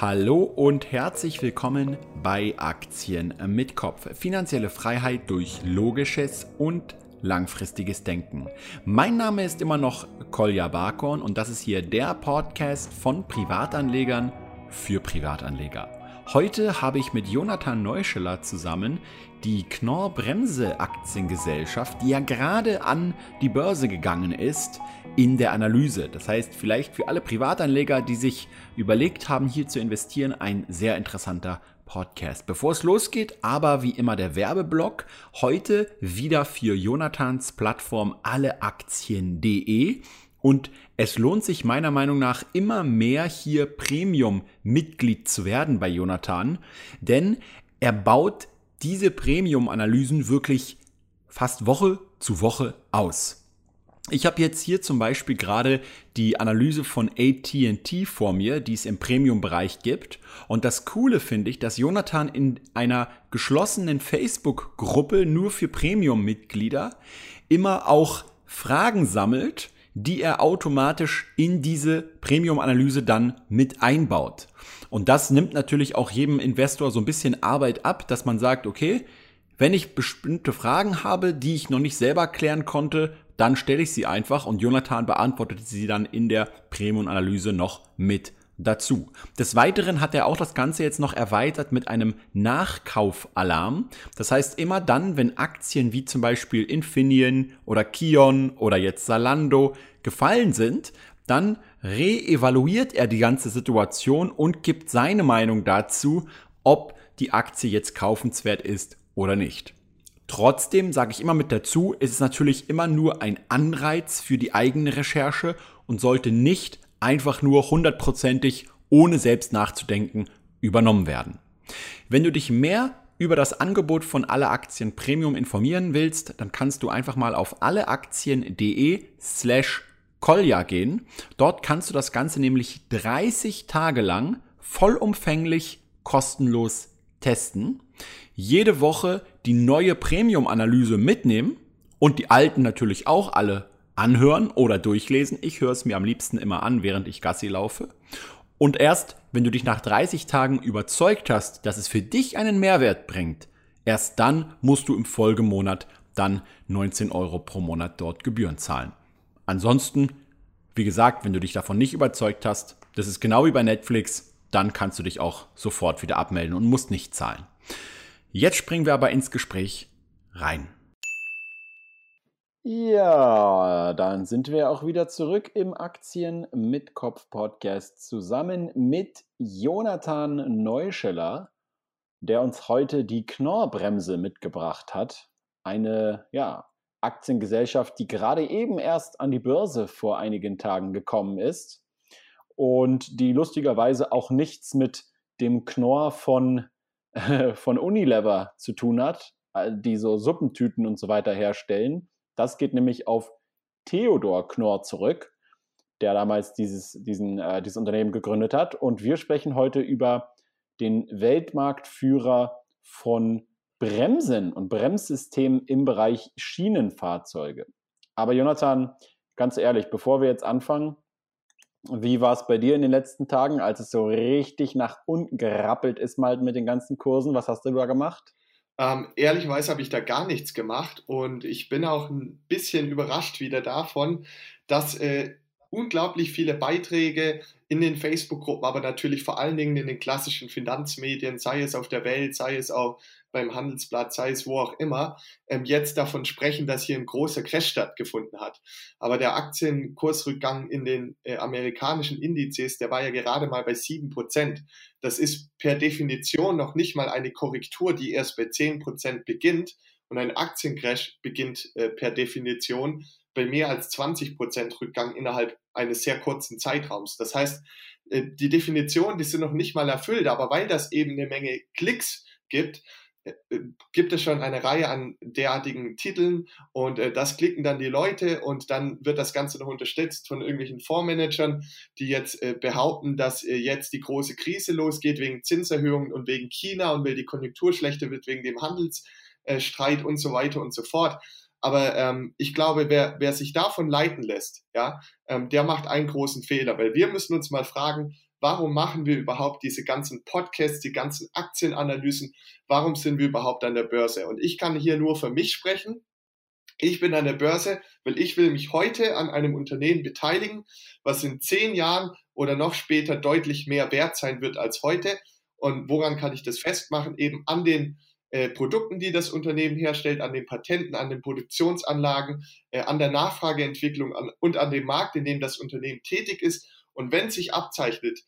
Hallo und herzlich willkommen bei Aktien mit Kopf. Finanzielle Freiheit durch logisches und langfristiges Denken. Mein Name ist immer noch Kolja Barkorn und das ist hier der Podcast von Privatanlegern für Privatanleger. Heute habe ich mit Jonathan Neuscheler zusammen die Knorr Bremse Aktiengesellschaft, die ja gerade an die Börse gegangen ist, in der Analyse. Das heißt, vielleicht für alle Privatanleger, die sich überlegt haben, hier zu investieren, ein sehr interessanter Podcast. Bevor es losgeht, aber wie immer der Werbeblock. Heute wieder für Jonathans Plattform alleaktien.de. Und es lohnt sich meiner Meinung nach immer mehr hier Premium-Mitglied zu werden bei Jonathan, denn er baut diese Premium-Analysen wirklich fast Woche zu Woche aus. Ich habe jetzt hier zum Beispiel gerade die Analyse von ATT vor mir, die es im Premium-Bereich gibt. Und das Coole finde ich, dass Jonathan in einer geschlossenen Facebook-Gruppe nur für Premium-Mitglieder immer auch Fragen sammelt, die er automatisch in diese Premium-Analyse dann mit einbaut. Und das nimmt natürlich auch jedem Investor so ein bisschen Arbeit ab, dass man sagt, okay, wenn ich bestimmte Fragen habe, die ich noch nicht selber klären konnte, dann stelle ich sie einfach und Jonathan beantwortet sie dann in der Premium-Analyse noch mit dazu. Des Weiteren hat er auch das Ganze jetzt noch erweitert mit einem Nachkaufalarm. Das heißt, immer dann, wenn Aktien wie zum Beispiel Infineon oder Kion oder jetzt Salando gefallen sind, dann reevaluiert er die ganze Situation und gibt seine Meinung dazu, ob die Aktie jetzt kaufenswert ist oder nicht. Trotzdem sage ich immer mit dazu, ist es natürlich immer nur ein Anreiz für die eigene Recherche und sollte nicht einfach nur hundertprozentig, ohne selbst nachzudenken, übernommen werden. Wenn du dich mehr über das Angebot von Alle Aktien Premium informieren willst, dann kannst du einfach mal auf alleaktien.de slash Kolja gehen. Dort kannst du das Ganze nämlich 30 Tage lang vollumfänglich kostenlos testen. Jede Woche die neue Premium-Analyse mitnehmen und die alten natürlich auch alle anhören oder durchlesen. Ich höre es mir am liebsten immer an, während ich Gassi laufe. Und erst, wenn du dich nach 30 Tagen überzeugt hast, dass es für dich einen Mehrwert bringt, erst dann musst du im Folgemonat dann 19 Euro pro Monat dort Gebühren zahlen. Ansonsten, wie gesagt, wenn du dich davon nicht überzeugt hast, das ist genau wie bei Netflix, dann kannst du dich auch sofort wieder abmelden und musst nicht zahlen. Jetzt springen wir aber ins Gespräch rein. Ja, dann sind wir auch wieder zurück im Aktien mit Kopf Podcast zusammen mit Jonathan Neuscheller, der uns heute die Knorrbremse mitgebracht hat. Eine, ja, Aktiengesellschaft, die gerade eben erst an die Börse vor einigen Tagen gekommen ist und die lustigerweise auch nichts mit dem Knorr von, äh, von Unilever zu tun hat, äh, die so Suppentüten und so weiter herstellen das geht nämlich auf Theodor Knorr zurück, der damals dieses, diesen, äh, dieses Unternehmen gegründet hat. Und wir sprechen heute über den Weltmarktführer von Bremsen und Bremssystemen im Bereich Schienenfahrzeuge. Aber Jonathan, ganz ehrlich, bevor wir jetzt anfangen, wie war es bei dir in den letzten Tagen, als es so richtig nach unten gerappelt ist mal mit den ganzen Kursen? Was hast du da gemacht? Ähm, ehrlicherweise habe ich da gar nichts gemacht und ich bin auch ein bisschen überrascht wieder davon, dass äh, unglaublich viele Beiträge in den Facebook-Gruppen, aber natürlich vor allen Dingen in den klassischen Finanzmedien, sei es auf der Welt, sei es auch beim Handelsblatt, sei es wo auch immer, ähm, jetzt davon sprechen, dass hier ein großer Crash stattgefunden hat. Aber der Aktienkursrückgang in den äh, amerikanischen Indizes, der war ja gerade mal bei sieben Prozent. Das ist per Definition noch nicht mal eine Korrektur, die erst bei zehn Prozent beginnt. Und ein Aktiencrash beginnt äh, per Definition bei mehr als 20 Prozent Rückgang innerhalb eines sehr kurzen Zeitraums. Das heißt, äh, die Definition, die sind noch nicht mal erfüllt, aber weil das eben eine Menge Klicks gibt, äh, äh, gibt es schon eine Reihe an derartigen Titeln und äh, das klicken dann die Leute und dann wird das Ganze noch unterstützt von irgendwelchen Fondsmanagern, die jetzt äh, behaupten, dass äh, jetzt die große Krise losgeht wegen Zinserhöhungen und wegen China und weil die Konjunktur schlechter wird wegen dem Handelsstreit und so weiter und so fort. Aber ähm, ich glaube, wer, wer sich davon leiten lässt, ja, ähm, der macht einen großen Fehler, weil wir müssen uns mal fragen, warum machen wir überhaupt diese ganzen Podcasts, die ganzen Aktienanalysen, warum sind wir überhaupt an der Börse? Und ich kann hier nur für mich sprechen. Ich bin an der Börse, weil ich will mich heute an einem Unternehmen beteiligen, was in zehn Jahren oder noch später deutlich mehr wert sein wird als heute. Und woran kann ich das festmachen? Eben an den äh, Produkten, die das Unternehmen herstellt, an den Patenten, an den Produktionsanlagen, äh, an der Nachfrageentwicklung an, und an dem Markt, in dem das Unternehmen tätig ist. Und wenn sich abzeichnet,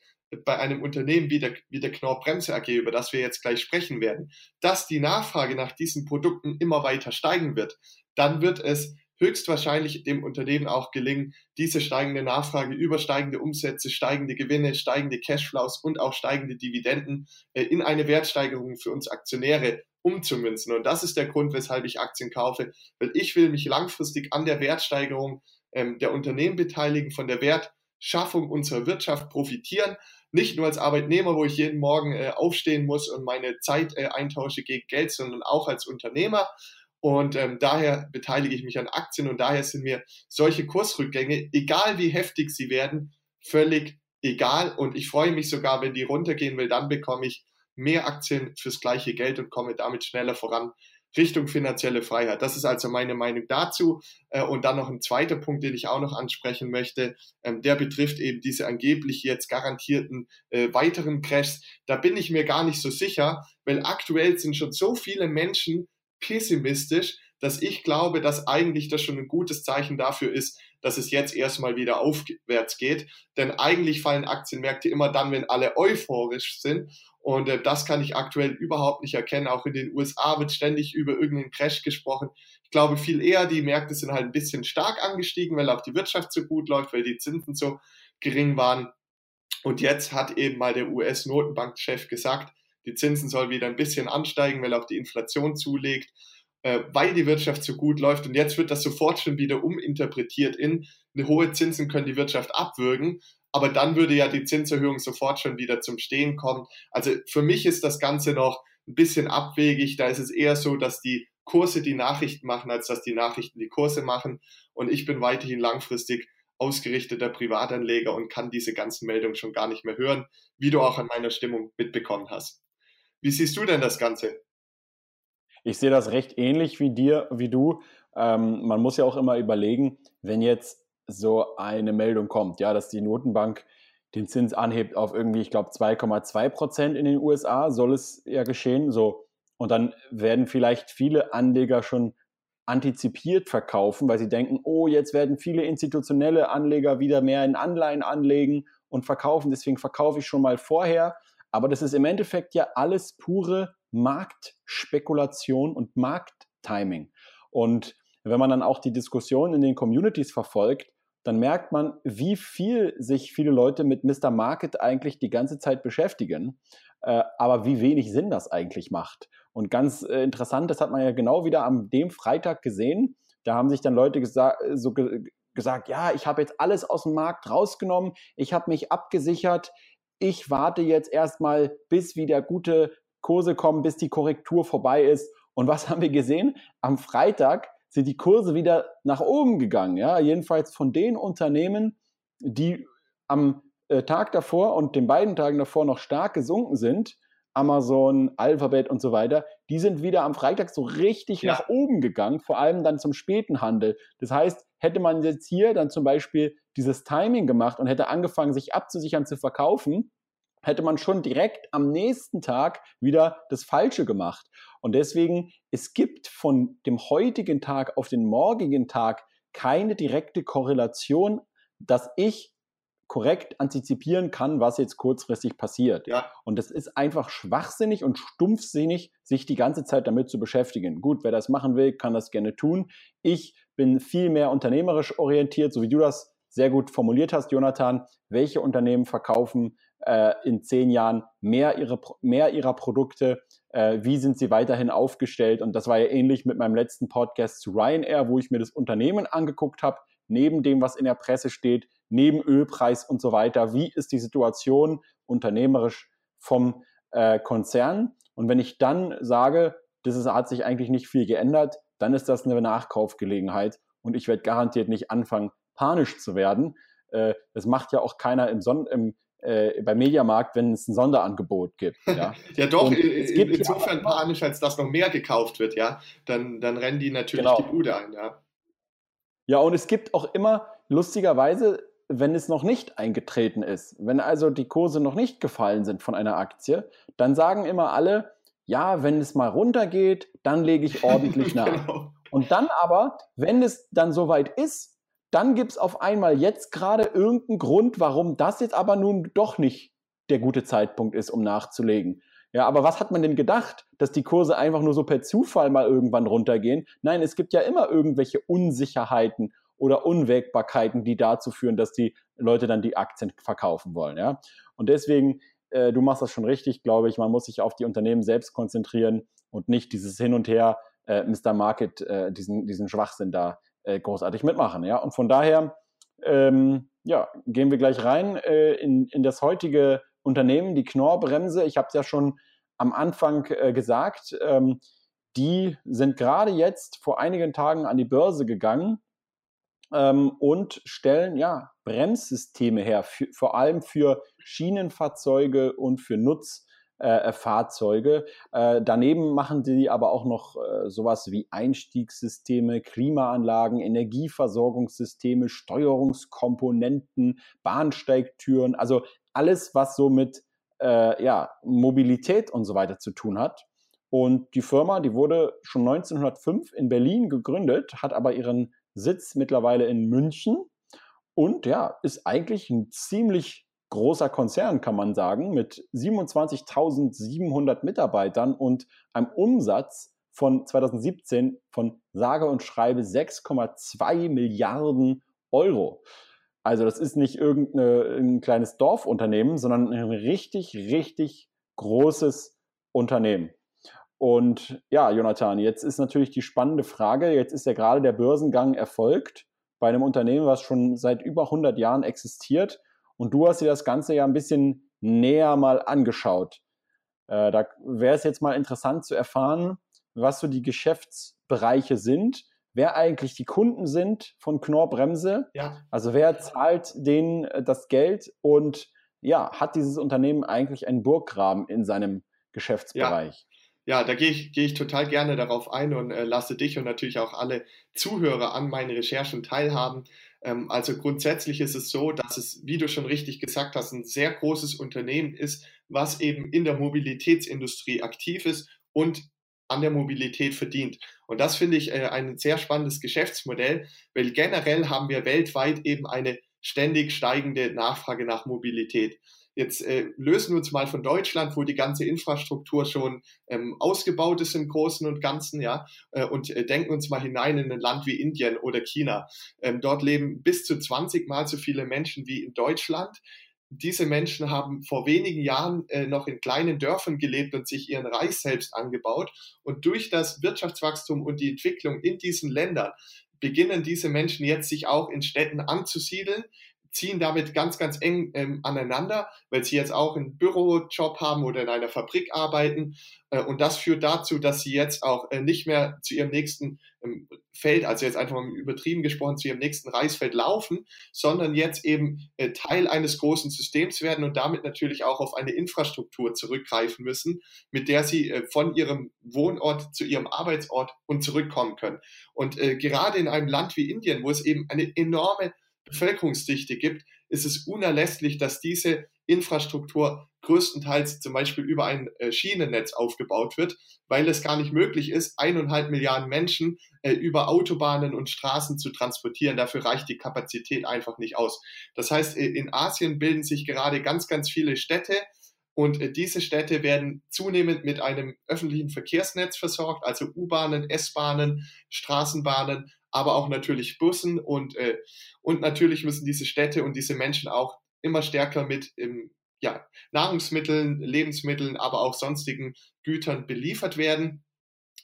bei einem Unternehmen wie der, wie der Knorr Bremse AG, über das wir jetzt gleich sprechen werden, dass die Nachfrage nach diesen Produkten immer weiter steigen wird, dann wird es höchstwahrscheinlich dem Unternehmen auch gelingen, diese steigende Nachfrage über steigende Umsätze, steigende Gewinne, steigende Cashflows und auch steigende Dividenden äh, in eine Wertsteigerung für uns Aktionäre umzumünzen. Und das ist der Grund, weshalb ich Aktien kaufe, weil ich will mich langfristig an der Wertsteigerung ähm, der Unternehmen beteiligen, von der Wertschaffung unserer Wirtschaft profitieren. Nicht nur als Arbeitnehmer, wo ich jeden Morgen äh, aufstehen muss und meine Zeit äh, eintausche gegen Geld, sondern auch als Unternehmer. Und ähm, daher beteilige ich mich an Aktien und daher sind mir solche Kursrückgänge, egal wie heftig sie werden, völlig egal. Und ich freue mich sogar, wenn die runtergehen, weil dann bekomme ich mehr Aktien fürs gleiche Geld und komme damit schneller voran Richtung finanzielle Freiheit. Das ist also meine Meinung dazu. Äh, und dann noch ein zweiter Punkt, den ich auch noch ansprechen möchte, ähm, der betrifft eben diese angeblich jetzt garantierten äh, weiteren Crashs. Da bin ich mir gar nicht so sicher, weil aktuell sind schon so viele Menschen pessimistisch, dass ich glaube, dass eigentlich das schon ein gutes Zeichen dafür ist, dass es jetzt erstmal wieder aufwärts geht. Denn eigentlich fallen Aktienmärkte immer dann, wenn alle euphorisch sind. Und äh, das kann ich aktuell überhaupt nicht erkennen. Auch in den USA wird ständig über irgendeinen Crash gesprochen. Ich glaube viel eher, die Märkte sind halt ein bisschen stark angestiegen, weil auch die Wirtschaft so gut läuft, weil die Zinsen so gering waren. Und jetzt hat eben mal der US-Notenbankchef gesagt, die Zinsen sollen wieder ein bisschen ansteigen, weil auch die Inflation zulegt, äh, weil die Wirtschaft so gut läuft. Und jetzt wird das sofort schon wieder uminterpretiert in, eine hohe Zinsen können die Wirtschaft abwürgen. Aber dann würde ja die Zinserhöhung sofort schon wieder zum Stehen kommen. Also für mich ist das Ganze noch ein bisschen abwegig. Da ist es eher so, dass die Kurse die Nachrichten machen, als dass die Nachrichten die Kurse machen. Und ich bin weiterhin langfristig ausgerichteter Privatanleger und kann diese ganzen Meldungen schon gar nicht mehr hören, wie du auch an meiner Stimmung mitbekommen hast. Wie siehst du denn das Ganze? Ich sehe das recht ähnlich wie dir, wie du. Ähm, man muss ja auch immer überlegen, wenn jetzt so eine Meldung kommt, ja, dass die Notenbank den Zins anhebt auf irgendwie, ich glaube, 2,2 Prozent in den USA, soll es ja geschehen. So. Und dann werden vielleicht viele Anleger schon antizipiert verkaufen, weil sie denken, oh, jetzt werden viele institutionelle Anleger wieder mehr in Anleihen anlegen und verkaufen. Deswegen verkaufe ich schon mal vorher. Aber das ist im Endeffekt ja alles pure Marktspekulation und Markttiming. Und wenn man dann auch die Diskussion in den Communities verfolgt, dann merkt man, wie viel sich viele Leute mit Mr. Market eigentlich die ganze Zeit beschäftigen, äh, aber wie wenig Sinn das eigentlich macht. Und ganz äh, interessant, das hat man ja genau wieder am dem Freitag gesehen. Da haben sich dann Leute gesa so ge gesagt, ja, ich habe jetzt alles aus dem Markt rausgenommen, ich habe mich abgesichert, ich warte jetzt erstmal, bis wieder gute Kurse kommen, bis die Korrektur vorbei ist. Und was haben wir gesehen? Am Freitag sind die Kurse wieder nach oben gegangen. Ja? Jedenfalls von den Unternehmen, die am äh, Tag davor und den beiden Tagen davor noch stark gesunken sind, Amazon, Alphabet und so weiter, die sind wieder am Freitag so richtig ja. nach oben gegangen, vor allem dann zum späten Handel. Das heißt, hätte man jetzt hier dann zum Beispiel dieses Timing gemacht und hätte angefangen, sich abzusichern zu verkaufen, hätte man schon direkt am nächsten Tag wieder das Falsche gemacht. Und deswegen, es gibt von dem heutigen Tag auf den morgigen Tag keine direkte Korrelation, dass ich korrekt antizipieren kann, was jetzt kurzfristig passiert. Ja. Und das ist einfach schwachsinnig und stumpfsinnig, sich die ganze Zeit damit zu beschäftigen. Gut, wer das machen will, kann das gerne tun. Ich bin viel mehr unternehmerisch orientiert, so wie du das sehr gut formuliert hast, Jonathan. Welche Unternehmen verkaufen äh, in zehn Jahren mehr, ihre, mehr ihrer Produkte? Äh, wie sind sie weiterhin aufgestellt? Und das war ja ähnlich mit meinem letzten Podcast zu Ryanair, wo ich mir das Unternehmen angeguckt habe, neben dem, was in der Presse steht, neben Ölpreis und so weiter. Wie ist die Situation unternehmerisch vom äh, Konzern? Und wenn ich dann sage, das ist, hat sich eigentlich nicht viel geändert, dann ist das eine Nachkaufgelegenheit und ich werde garantiert nicht anfangen, panisch zu werden. Äh, das macht ja auch keiner im, Son im äh, beim Mediamarkt, wenn es ein Sonderangebot gibt. Ja, ja doch, und es gibt insofern panisch, als dass noch mehr gekauft wird, ja. Dann, dann rennen die natürlich genau. die Bude ein, ja. Ja, und es gibt auch immer, lustigerweise, wenn es noch nicht eingetreten ist, wenn also die Kurse noch nicht gefallen sind von einer Aktie, dann sagen immer alle, ja, wenn es mal runtergeht, dann lege ich ordentlich nach. genau. Und dann aber, wenn es dann soweit ist, dann gibt es auf einmal jetzt gerade irgendeinen Grund, warum das jetzt aber nun doch nicht der gute Zeitpunkt ist, um nachzulegen. Ja, aber was hat man denn gedacht, dass die Kurse einfach nur so per Zufall mal irgendwann runtergehen? Nein, es gibt ja immer irgendwelche Unsicherheiten oder Unwägbarkeiten, die dazu führen, dass die Leute dann die Aktien verkaufen wollen. Ja? Und deswegen, äh, du machst das schon richtig, glaube ich, man muss sich auf die Unternehmen selbst konzentrieren und nicht dieses Hin und Her, äh, Mr. Market, äh, diesen, diesen Schwachsinn da äh, großartig mitmachen. Ja? Und von daher ähm, ja, gehen wir gleich rein äh, in, in das heutige Unternehmen, die Knorr-Bremse. Ich habe es ja schon am Anfang äh, gesagt. Ähm, die sind gerade jetzt vor einigen Tagen an die Börse gegangen ähm, und stellen ja Bremssysteme her, für, vor allem für Schienenfahrzeuge und für Nutz äh, äh, Fahrzeuge. Äh, daneben machen sie aber auch noch äh, sowas wie Einstiegssysteme, Klimaanlagen, Energieversorgungssysteme, Steuerungskomponenten, Bahnsteigtüren, also alles, was so mit ja, Mobilität und so weiter zu tun hat. Und die Firma, die wurde schon 1905 in Berlin gegründet, hat aber ihren Sitz mittlerweile in München und ja, ist eigentlich ein ziemlich großer Konzern, kann man sagen, mit 27.700 Mitarbeitern und einem Umsatz von 2017 von sage und schreibe 6,2 Milliarden Euro. Also das ist nicht irgendein kleines Dorfunternehmen, sondern ein richtig, richtig großes Unternehmen. Und ja, Jonathan, jetzt ist natürlich die spannende Frage, jetzt ist ja gerade der Börsengang erfolgt bei einem Unternehmen, was schon seit über 100 Jahren existiert und du hast dir das Ganze ja ein bisschen näher mal angeschaut. Äh, da wäre es jetzt mal interessant zu erfahren, was so die Geschäftsbereiche sind, wer eigentlich die Kunden sind von Knorr Bremse. Ja. Also wer zahlt denen äh, das Geld und ja, hat dieses Unternehmen eigentlich einen Burggraben in seinem Geschäftsbereich? Ja. Ja da gehe ich, geh ich total gerne darauf ein und äh, lasse dich und natürlich auch alle Zuhörer an meinen Recherchen teilhaben. Ähm, also grundsätzlich ist es so, dass es, wie du schon richtig gesagt hast, ein sehr großes Unternehmen ist, was eben in der Mobilitätsindustrie aktiv ist und an der Mobilität verdient. Und das finde ich äh, ein sehr spannendes Geschäftsmodell, weil generell haben wir weltweit eben eine ständig steigende Nachfrage nach Mobilität. Jetzt äh, lösen wir uns mal von Deutschland, wo die ganze Infrastruktur schon ähm, ausgebaut ist im Großen und Ganzen, ja, äh, und äh, denken uns mal hinein in ein Land wie Indien oder China. Ähm, dort leben bis zu 20 Mal so viele Menschen wie in Deutschland. Diese Menschen haben vor wenigen Jahren äh, noch in kleinen Dörfern gelebt und sich ihren Reis selbst angebaut. Und durch das Wirtschaftswachstum und die Entwicklung in diesen Ländern beginnen diese Menschen jetzt sich auch in Städten anzusiedeln, ziehen damit ganz, ganz eng ähm, aneinander, weil sie jetzt auch einen Bürojob haben oder in einer Fabrik arbeiten. Äh, und das führt dazu, dass sie jetzt auch äh, nicht mehr zu ihrem nächsten ähm, Feld, also jetzt einfach mal übertrieben gesprochen, zu ihrem nächsten Reisfeld laufen, sondern jetzt eben äh, Teil eines großen Systems werden und damit natürlich auch auf eine Infrastruktur zurückgreifen müssen, mit der sie äh, von ihrem Wohnort zu ihrem Arbeitsort und zurückkommen können. Und äh, gerade in einem Land wie Indien, wo es eben eine enorme Bevölkerungsdichte gibt, ist es unerlässlich, dass diese Infrastruktur größtenteils zum Beispiel über ein äh, Schienennetz aufgebaut wird, weil es gar nicht möglich ist, eineinhalb Milliarden Menschen äh, über Autobahnen und Straßen zu transportieren. Dafür reicht die Kapazität einfach nicht aus. Das heißt, äh, in Asien bilden sich gerade ganz, ganz viele Städte, und äh, diese Städte werden zunehmend mit einem öffentlichen Verkehrsnetz versorgt, also U-Bahnen, S-Bahnen, Straßenbahnen, aber auch natürlich Bussen und, äh, und natürlich müssen diese Städte und diese Menschen auch immer stärker mit ähm, ja, Nahrungsmitteln, Lebensmitteln, aber auch sonstigen Gütern beliefert werden,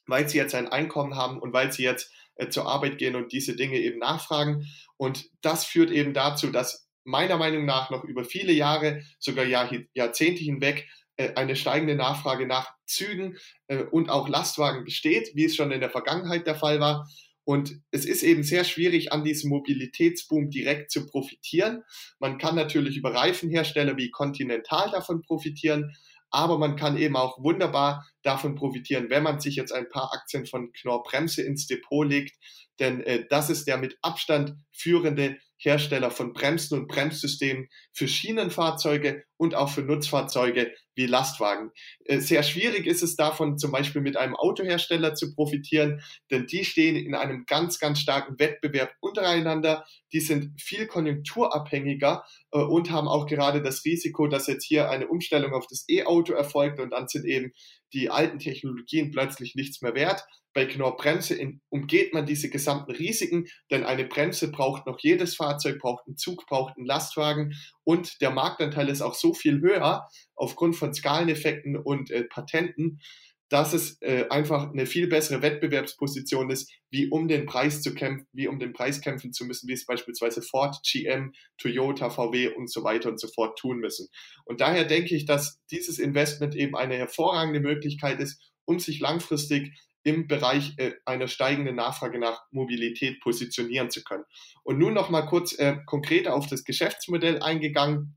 weil sie jetzt ein Einkommen haben und weil sie jetzt äh, zur Arbeit gehen und diese Dinge eben nachfragen. Und das führt eben dazu, dass meiner Meinung nach noch über viele Jahre, sogar Jahr, Jahrzehnte hinweg, äh, eine steigende Nachfrage nach Zügen äh, und auch Lastwagen besteht, wie es schon in der Vergangenheit der Fall war. Und es ist eben sehr schwierig, an diesem Mobilitätsboom direkt zu profitieren. Man kann natürlich über Reifenhersteller wie Continental davon profitieren, aber man kann eben auch wunderbar davon profitieren, wenn man sich jetzt ein paar Aktien von Knorr Bremse ins Depot legt, denn äh, das ist der mit Abstand führende Hersteller von Bremsen und Bremssystemen für Schienenfahrzeuge und auch für Nutzfahrzeuge wie Lastwagen. Äh, sehr schwierig ist es davon zum Beispiel mit einem Autohersteller zu profitieren, denn die stehen in einem ganz, ganz starken Wettbewerb untereinander. Die sind viel konjunkturabhängiger äh, und haben auch gerade das Risiko, dass jetzt hier eine Umstellung auf das E-Auto erfolgt und dann sind eben die alten Technologien plötzlich nichts mehr wert. Bei Knorr-Bremse umgeht man diese gesamten Risiken, denn eine Bremse braucht noch jedes Fahrzeug, braucht einen Zug, braucht einen Lastwagen und der Marktanteil ist auch so viel höher aufgrund von Skaleneffekten und äh, Patenten, dass es äh, einfach eine viel bessere Wettbewerbsposition ist, wie um den Preis zu kämpfen, wie um den Preis kämpfen zu müssen, wie es beispielsweise Ford, GM, Toyota, VW und so weiter und so fort tun müssen. Und daher denke ich, dass dieses Investment eben eine hervorragende Möglichkeit ist, um sich langfristig im Bereich äh, einer steigenden Nachfrage nach Mobilität positionieren zu können. Und nun noch mal kurz äh, konkreter auf das Geschäftsmodell eingegangen.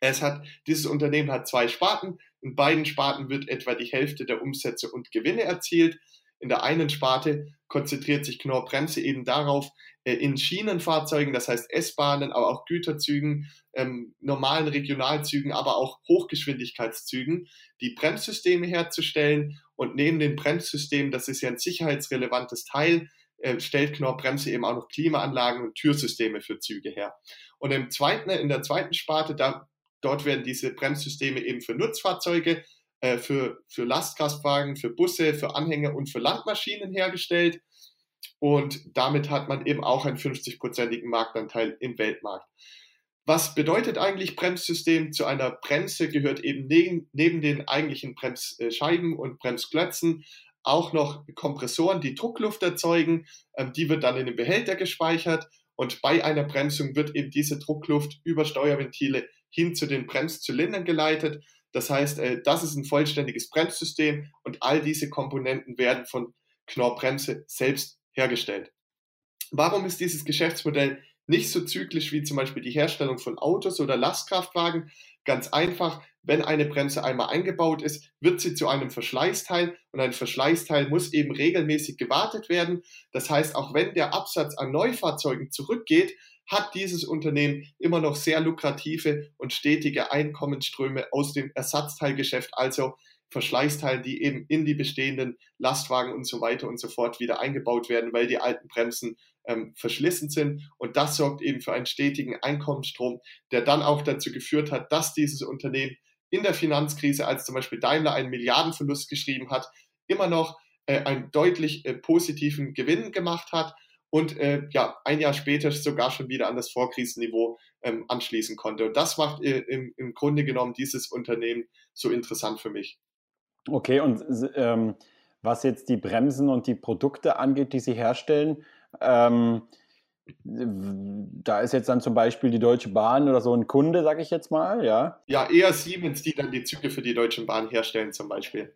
Es hat, dieses Unternehmen hat zwei Sparten. In beiden Sparten wird etwa die Hälfte der Umsätze und Gewinne erzielt. In der einen Sparte konzentriert sich Knorr Bremse eben darauf, äh, in Schienenfahrzeugen, das heißt S-Bahnen, aber auch Güterzügen, ähm, normalen Regionalzügen, aber auch Hochgeschwindigkeitszügen, die Bremssysteme herzustellen. Und neben den Bremssystemen, das ist ja ein sicherheitsrelevantes Teil, äh, stellt Knorr Bremse eben auch noch Klimaanlagen und Türsysteme für Züge her. Und im zweiten, in der zweiten Sparte, da Dort werden diese Bremssysteme eben für Nutzfahrzeuge, äh, für, für Lastkraftwagen, für Busse, für Anhänger und für Landmaschinen hergestellt. Und damit hat man eben auch einen 50-prozentigen Marktanteil im Weltmarkt. Was bedeutet eigentlich Bremssystem? Zu einer Bremse gehört eben neben, neben den eigentlichen Bremsscheiben und Bremsklötzen auch noch Kompressoren, die Druckluft erzeugen. Ähm, die wird dann in den Behälter gespeichert und bei einer Bremsung wird eben diese Druckluft über Steuerventile hin zu den Bremszylindern geleitet. Das heißt, äh, das ist ein vollständiges Bremssystem und all diese Komponenten werden von Knorr Bremse selbst hergestellt. Warum ist dieses Geschäftsmodell nicht so zyklisch wie zum Beispiel die Herstellung von Autos oder Lastkraftwagen? Ganz einfach, wenn eine Bremse einmal eingebaut ist, wird sie zu einem Verschleißteil und ein Verschleißteil muss eben regelmäßig gewartet werden. Das heißt, auch wenn der Absatz an Neufahrzeugen zurückgeht, hat dieses Unternehmen immer noch sehr lukrative und stetige Einkommensströme aus dem Ersatzteilgeschäft, also Verschleißteilen, die eben in die bestehenden Lastwagen und so weiter und so fort wieder eingebaut werden, weil die alten Bremsen ähm, verschlissen sind. Und das sorgt eben für einen stetigen Einkommensstrom, der dann auch dazu geführt hat, dass dieses Unternehmen in der Finanzkrise, als zum Beispiel Daimler einen Milliardenverlust geschrieben hat, immer noch äh, einen deutlich äh, positiven Gewinn gemacht hat und äh, ja, ein Jahr später sogar schon wieder an das Vorkrisenniveau ähm, anschließen konnte. Und das macht äh, im, im Grunde genommen dieses Unternehmen so interessant für mich. Okay, und ähm, was jetzt die Bremsen und die Produkte angeht, die Sie herstellen, ähm, da ist jetzt dann zum Beispiel die Deutsche Bahn oder so ein Kunde, sage ich jetzt mal, ja? Ja, eher Siemens, die dann die Züge für die Deutsche Bahn herstellen zum Beispiel.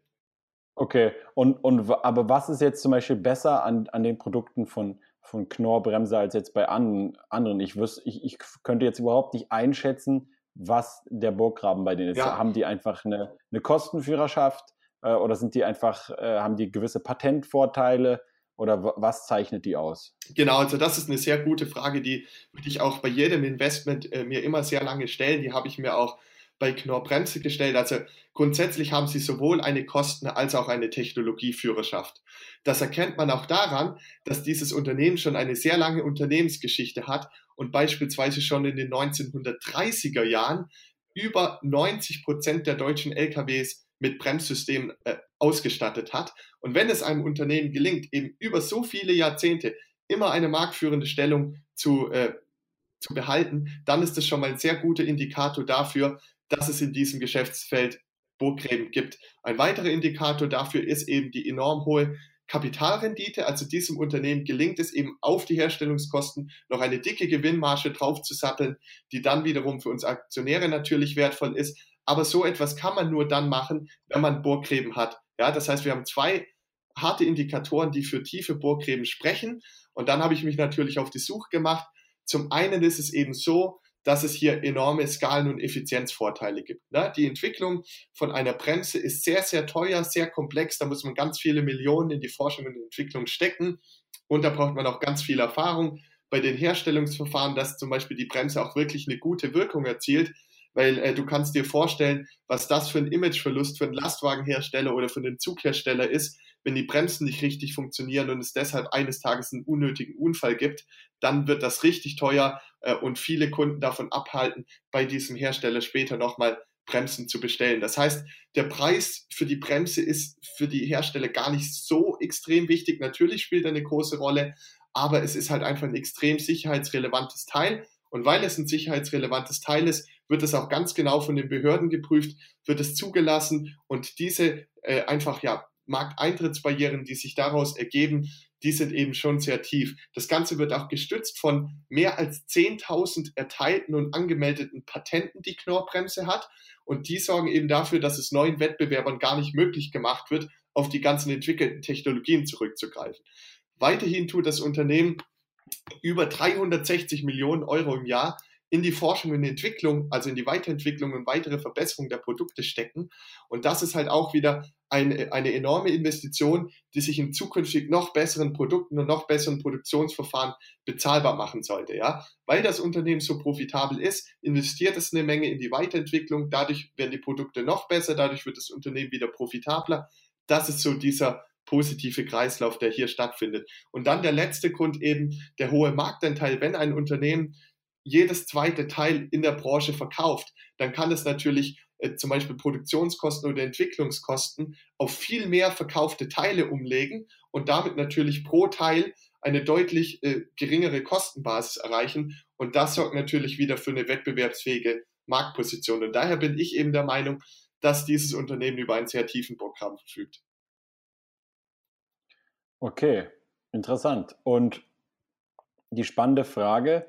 Okay, und, und aber was ist jetzt zum Beispiel besser an, an den Produkten von, von Knorr-Bremse als jetzt bei an, anderen. Ich, wüs, ich, ich könnte jetzt überhaupt nicht einschätzen, was der Burggraben bei denen ist. Ja. Haben die einfach eine, eine Kostenführerschaft äh, oder sind die einfach, äh, haben die gewisse Patentvorteile? Oder was zeichnet die aus? Genau, also das ist eine sehr gute Frage, die ich auch bei jedem Investment äh, mir immer sehr lange stellen. Die habe ich mir auch bei Knorr Bremse gestellt. Also grundsätzlich haben sie sowohl eine Kosten- als auch eine Technologieführerschaft. Das erkennt man auch daran, dass dieses Unternehmen schon eine sehr lange Unternehmensgeschichte hat und beispielsweise schon in den 1930er Jahren über 90 Prozent der deutschen LKWs mit Bremssystemen äh, ausgestattet hat. Und wenn es einem Unternehmen gelingt, eben über so viele Jahrzehnte immer eine marktführende Stellung zu, äh, zu behalten, dann ist das schon mal ein sehr guter Indikator dafür, dass es in diesem Geschäftsfeld Burggräben gibt. Ein weiterer Indikator dafür ist eben die enorm hohe Kapitalrendite. Also diesem Unternehmen gelingt es eben auf die Herstellungskosten noch eine dicke Gewinnmarge draufzusatteln, die dann wiederum für uns Aktionäre natürlich wertvoll ist, Aber so etwas kann man nur dann machen, wenn man Bohrgräben hat. Ja, das heißt, wir haben zwei harte Indikatoren, die für tiefe Bohrgräben sprechen. Und dann habe ich mich natürlich auf die Suche gemacht. Zum einen ist es eben so, dass es hier enorme Skalen- und Effizienzvorteile gibt. Ne? Die Entwicklung von einer Bremse ist sehr, sehr teuer, sehr komplex. Da muss man ganz viele Millionen in die Forschung und Entwicklung stecken. Und da braucht man auch ganz viel Erfahrung bei den Herstellungsverfahren, dass zum Beispiel die Bremse auch wirklich eine gute Wirkung erzielt. Weil äh, du kannst dir vorstellen, was das für ein Imageverlust für einen Lastwagenhersteller oder für einen Zughersteller ist, wenn die Bremsen nicht richtig funktionieren und es deshalb eines Tages einen unnötigen Unfall gibt, dann wird das richtig teuer äh, und viele Kunden davon abhalten, bei diesem Hersteller später nochmal Bremsen zu bestellen. Das heißt, der Preis für die Bremse ist für die Hersteller gar nicht so extrem wichtig. Natürlich spielt er eine große Rolle, aber es ist halt einfach ein extrem sicherheitsrelevantes Teil. Und weil es ein sicherheitsrelevantes Teil ist, wird es auch ganz genau von den Behörden geprüft, wird es zugelassen und diese äh, einfach ja Markteintrittsbarrieren, die sich daraus ergeben, die sind eben schon sehr tief. Das Ganze wird auch gestützt von mehr als 10.000 erteilten und angemeldeten Patenten, die Knorrbremse hat. Und die sorgen eben dafür, dass es neuen Wettbewerbern gar nicht möglich gemacht wird, auf die ganzen entwickelten Technologien zurückzugreifen. Weiterhin tut das Unternehmen über 360 Millionen Euro im Jahr in die Forschung und Entwicklung, also in die Weiterentwicklung und weitere Verbesserung der Produkte stecken. Und das ist halt auch wieder eine, eine enorme Investition, die sich in zukünftig noch besseren Produkten und noch besseren Produktionsverfahren bezahlbar machen sollte. Ja? Weil das Unternehmen so profitabel ist, investiert es eine Menge in die Weiterentwicklung, dadurch werden die Produkte noch besser, dadurch wird das Unternehmen wieder profitabler. Das ist so dieser positive Kreislauf, der hier stattfindet. Und dann der letzte Grund eben der hohe Marktanteil. Wenn ein Unternehmen jedes zweite Teil in der Branche verkauft, dann kann es natürlich äh, zum Beispiel Produktionskosten oder Entwicklungskosten auf viel mehr verkaufte Teile umlegen und damit natürlich pro Teil eine deutlich äh, geringere Kostenbasis erreichen. Und das sorgt natürlich wieder für eine wettbewerbsfähige Marktposition. Und daher bin ich eben der Meinung, dass dieses Unternehmen über einen sehr tiefen Programm verfügt. Okay, interessant. Und die spannende Frage,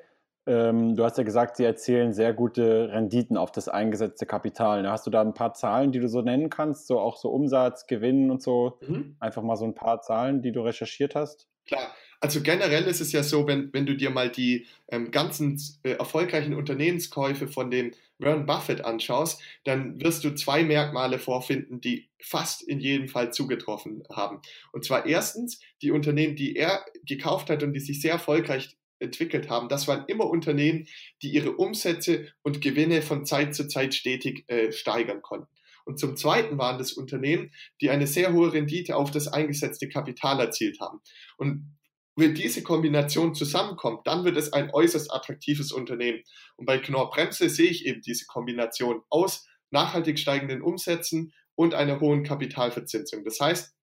ähm, du hast ja gesagt, sie erzielen sehr gute Renditen auf das eingesetzte Kapital. Hast du da ein paar Zahlen, die du so nennen kannst? So auch so Umsatz, Gewinn und so? Mhm. Einfach mal so ein paar Zahlen, die du recherchiert hast? Klar. Also generell ist es ja so, wenn, wenn du dir mal die ähm, ganzen äh, erfolgreichen Unternehmenskäufe von dem Warren Buffett anschaust, dann wirst du zwei Merkmale vorfinden, die fast in jedem Fall zugetroffen haben. Und zwar erstens die Unternehmen, die er gekauft hat und die sich sehr erfolgreich entwickelt haben, das waren immer Unternehmen, die ihre Umsätze und Gewinne von Zeit zu Zeit stetig äh, steigern konnten. Und zum Zweiten waren das Unternehmen, die eine sehr hohe Rendite auf das eingesetzte Kapital erzielt haben. Und wenn diese Kombination zusammenkommt, dann wird es ein äußerst attraktives Unternehmen. Und bei Knorr Bremse sehe ich eben diese Kombination aus nachhaltig steigenden Umsätzen und einer hohen Kapitalverzinsung. Das heißt,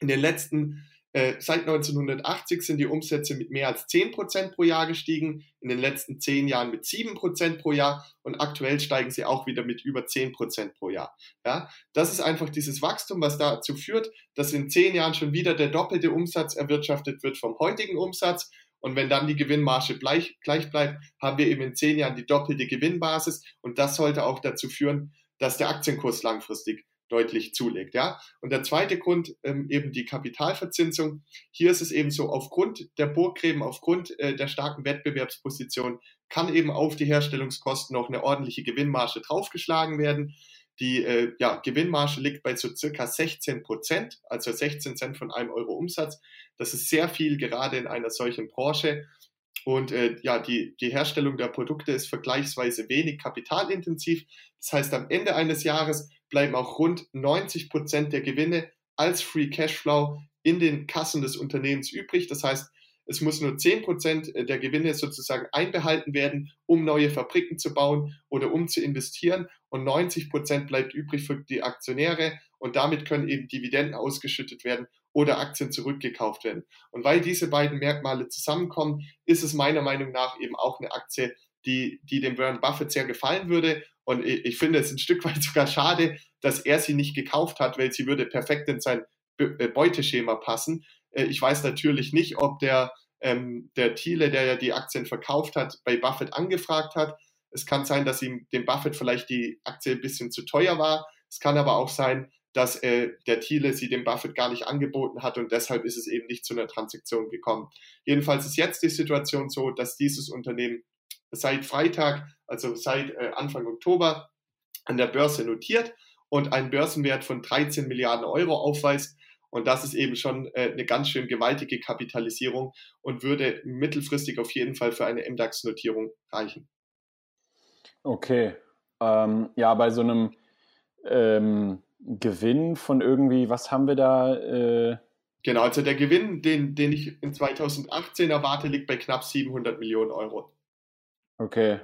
in den letzten seit 1980 sind die Umsätze mit mehr als 10% pro Jahr gestiegen, in den letzten zehn Jahren mit 7% pro Jahr und aktuell steigen sie auch wieder mit über 10% pro Jahr. Ja, das ist einfach dieses Wachstum, was dazu führt, dass in zehn Jahren schon wieder der doppelte Umsatz erwirtschaftet wird vom heutigen Umsatz. Und wenn dann die Gewinnmarge gleich, gleich bleibt, haben wir eben in zehn Jahren die doppelte Gewinnbasis. Und das sollte auch dazu führen, dass der Aktienkurs langfristig deutlich zulegt. Ja? Und der zweite Grund, ähm, eben die Kapitalverzinsung. Hier ist es eben so, aufgrund der Burggräben, aufgrund äh, der starken Wettbewerbsposition kann eben auf die Herstellungskosten noch eine ordentliche Gewinnmarge draufgeschlagen werden. Die äh, ja, Gewinnmarge liegt bei so circa 16 Prozent, also 16 Cent von einem Euro Umsatz. Das ist sehr viel, gerade in einer solchen Branche. Und äh, ja, die, die Herstellung der Produkte ist vergleichsweise wenig kapitalintensiv. Das heißt, am Ende eines Jahres bleiben auch rund 90 Prozent der Gewinne als Free Cashflow in den Kassen des Unternehmens übrig. Das heißt, es muss nur 10 Prozent der Gewinne sozusagen einbehalten werden, um neue Fabriken zu bauen oder um zu investieren. Und 90 Prozent bleibt übrig für die Aktionäre. Und damit können eben Dividenden ausgeschüttet werden oder Aktien zurückgekauft werden. Und weil diese beiden Merkmale zusammenkommen, ist es meiner Meinung nach eben auch eine Aktie, die, die dem Warren Buffett sehr gefallen würde. Und ich, ich finde es ein Stück weit sogar schade, dass er sie nicht gekauft hat, weil sie würde perfekt in sein äh, Beuteschema passen. Äh, ich weiß natürlich nicht, ob der, ähm, der Thiele, der ja die Aktien verkauft hat, bei Buffett angefragt hat. Es kann sein, dass ihm dem Buffett vielleicht die Aktie ein bisschen zu teuer war. Es kann aber auch sein, dass äh, der Thiele sie dem Buffett gar nicht angeboten hat und deshalb ist es eben nicht zu einer Transaktion gekommen. Jedenfalls ist jetzt die Situation so, dass dieses Unternehmen seit Freitag, also seit äh, Anfang Oktober, an der Börse notiert und einen Börsenwert von 13 Milliarden Euro aufweist. Und das ist eben schon äh, eine ganz schön gewaltige Kapitalisierung und würde mittelfristig auf jeden Fall für eine MDAX-Notierung reichen. Okay. Ähm, ja, bei so einem ähm, Gewinn von irgendwie, was haben wir da? Äh genau, also der Gewinn, den, den ich in 2018 erwarte, liegt bei knapp 700 Millionen Euro. Okay.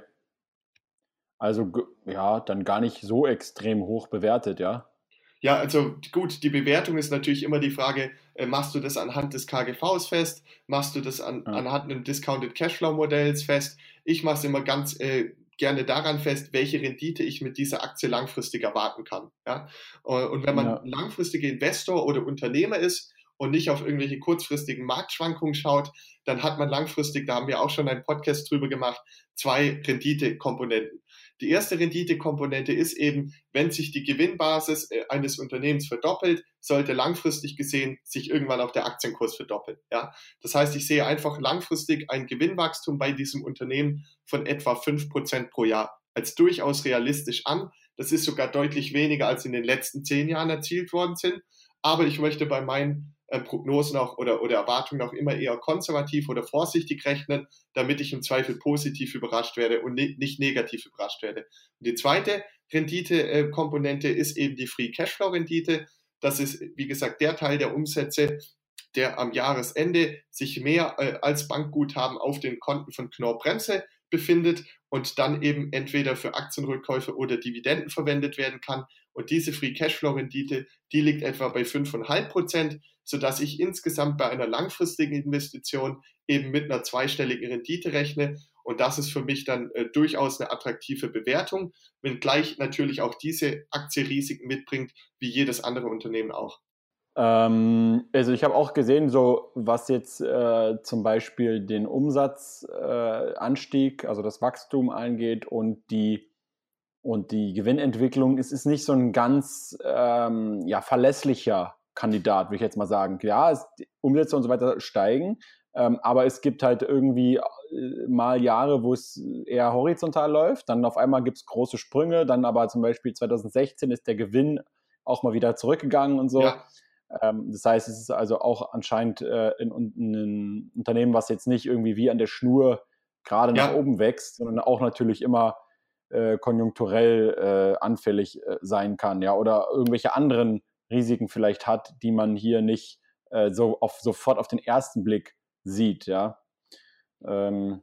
Also ja, dann gar nicht so extrem hoch bewertet, ja? Ja, also gut, die Bewertung ist natürlich immer die Frage, äh, machst du das anhand des KGVs fest, machst du das an, ja. anhand einem Discounted Cashflow Modells fest? Ich mache es immer ganz äh, gerne daran fest, welche Rendite ich mit dieser Aktie langfristig erwarten kann. Ja? Und wenn man ja. langfristiger Investor oder Unternehmer ist und nicht auf irgendwelche kurzfristigen Marktschwankungen schaut, dann hat man langfristig, da haben wir auch schon einen Podcast drüber gemacht, zwei Renditekomponenten. Die erste Renditekomponente ist eben, wenn sich die Gewinnbasis äh, eines Unternehmens verdoppelt, sollte langfristig gesehen sich irgendwann auch der Aktienkurs verdoppeln. Ja? Das heißt, ich sehe einfach langfristig ein Gewinnwachstum bei diesem Unternehmen von etwa fünf Prozent pro Jahr als durchaus realistisch an. Das ist sogar deutlich weniger, als in den letzten zehn Jahren erzielt worden sind. Aber ich möchte bei meinen äh, Prognosen auch oder, oder Erwartungen auch immer eher konservativ oder vorsichtig rechnen, damit ich im Zweifel positiv überrascht werde und ne nicht negativ überrascht werde. Und die zweite Rendite-Komponente äh, ist eben die Free Cashflow-Rendite. Das ist, wie gesagt, der Teil der Umsätze, der am Jahresende sich mehr äh, als Bankguthaben auf den Konten von Knorr Bremse befindet und dann eben entweder für Aktienrückkäufe oder Dividenden verwendet werden kann. Und diese Free Cashflow Rendite, die liegt etwa bei 5,5 Prozent sodass ich insgesamt bei einer langfristigen Investition eben mit einer zweistelligen Rendite rechne. Und das ist für mich dann äh, durchaus eine attraktive Bewertung, wenngleich natürlich auch diese Aktie Risiken mitbringt, wie jedes andere Unternehmen auch. Ähm, also ich habe auch gesehen, so was jetzt äh, zum Beispiel den Umsatzanstieg, äh, also das Wachstum angeht und die und die Gewinnentwicklung, es ist nicht so ein ganz ähm, ja, verlässlicher Kandidat, würde ich jetzt mal sagen. Ja, es, Umsätze und so weiter steigen, ähm, aber es gibt halt irgendwie äh, mal Jahre, wo es eher horizontal läuft, dann auf einmal gibt es große Sprünge, dann aber zum Beispiel 2016 ist der Gewinn auch mal wieder zurückgegangen und so. Ja. Ähm, das heißt, es ist also auch anscheinend äh, in, in, ein Unternehmen, was jetzt nicht irgendwie wie an der Schnur gerade ja. nach oben wächst, sondern auch natürlich immer äh, konjunkturell äh, anfällig äh, sein kann, ja, oder irgendwelche anderen Risiken vielleicht hat, die man hier nicht äh, so auf, sofort auf den ersten Blick sieht, ja. Ähm,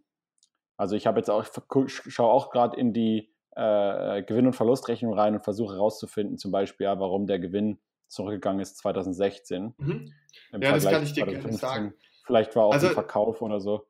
also ich habe jetzt auch, schaue auch gerade in die äh, Gewinn- und Verlustrechnung rein und versuche herauszufinden, zum Beispiel, ja, warum der Gewinn zurückgegangen ist 2016. Mhm. Ja, Vergleich das kann ich dir gerne sagen. Vielleicht war auch also, ein Verkauf oder so.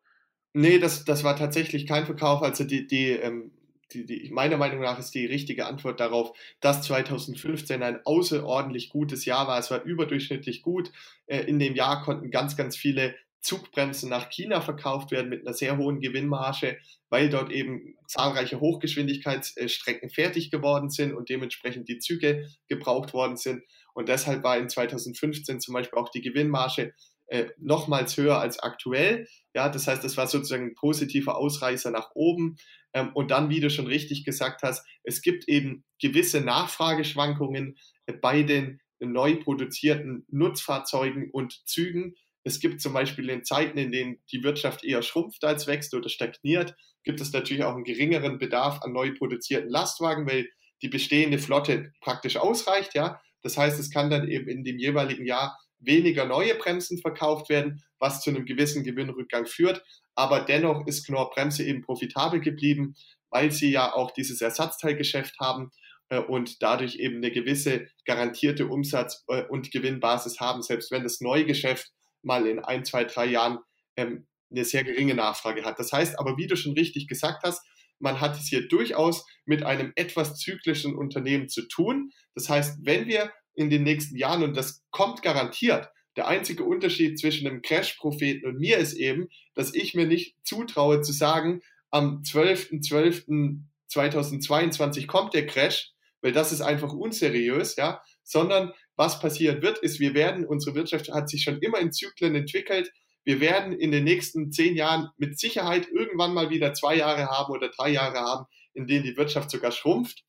Nee, das, das war tatsächlich kein Verkauf. Also die, die ähm, die, die, meiner Meinung nach ist die richtige Antwort darauf, dass 2015 ein außerordentlich gutes Jahr war. Es war überdurchschnittlich gut. Äh, in dem Jahr konnten ganz, ganz viele Zugbremsen nach China verkauft werden mit einer sehr hohen Gewinnmarge, weil dort eben zahlreiche Hochgeschwindigkeitsstrecken fertig geworden sind und dementsprechend die Züge gebraucht worden sind. Und deshalb war in 2015 zum Beispiel auch die Gewinnmarge äh, nochmals höher als aktuell. Ja, das heißt, das war sozusagen ein positiver Ausreißer nach oben. Ähm, und dann, wie du schon richtig gesagt hast, es gibt eben gewisse Nachfrageschwankungen äh, bei den neu produzierten Nutzfahrzeugen und Zügen. Es gibt zum Beispiel in Zeiten, in denen die Wirtschaft eher schrumpft als wächst oder stagniert, gibt es natürlich auch einen geringeren Bedarf an neu produzierten Lastwagen, weil die bestehende Flotte praktisch ausreicht, ja. Das heißt, es kann dann eben in dem jeweiligen Jahr weniger neue Bremsen verkauft werden, was zu einem gewissen Gewinnrückgang führt. Aber dennoch ist Knorr Bremse eben profitabel geblieben, weil sie ja auch dieses Ersatzteilgeschäft haben äh, und dadurch eben eine gewisse garantierte Umsatz- äh, und Gewinnbasis haben, selbst wenn das neue Geschäft mal in ein, zwei, drei Jahren ähm, eine sehr geringe Nachfrage hat. Das heißt aber, wie du schon richtig gesagt hast, man hat es hier durchaus mit einem etwas zyklischen Unternehmen zu tun. Das heißt, wenn wir in den nächsten Jahren und das kommt garantiert. Der einzige Unterschied zwischen einem Crash-Propheten und mir ist eben, dass ich mir nicht zutraue zu sagen, am 12.12. 2022 kommt der Crash, weil das ist einfach unseriös, ja, sondern was passieren wird, ist, wir werden, unsere Wirtschaft hat sich schon immer in Zyklen entwickelt. Wir werden in den nächsten zehn Jahren mit Sicherheit irgendwann mal wieder zwei Jahre haben oder drei Jahre haben, in denen die Wirtschaft sogar schrumpft.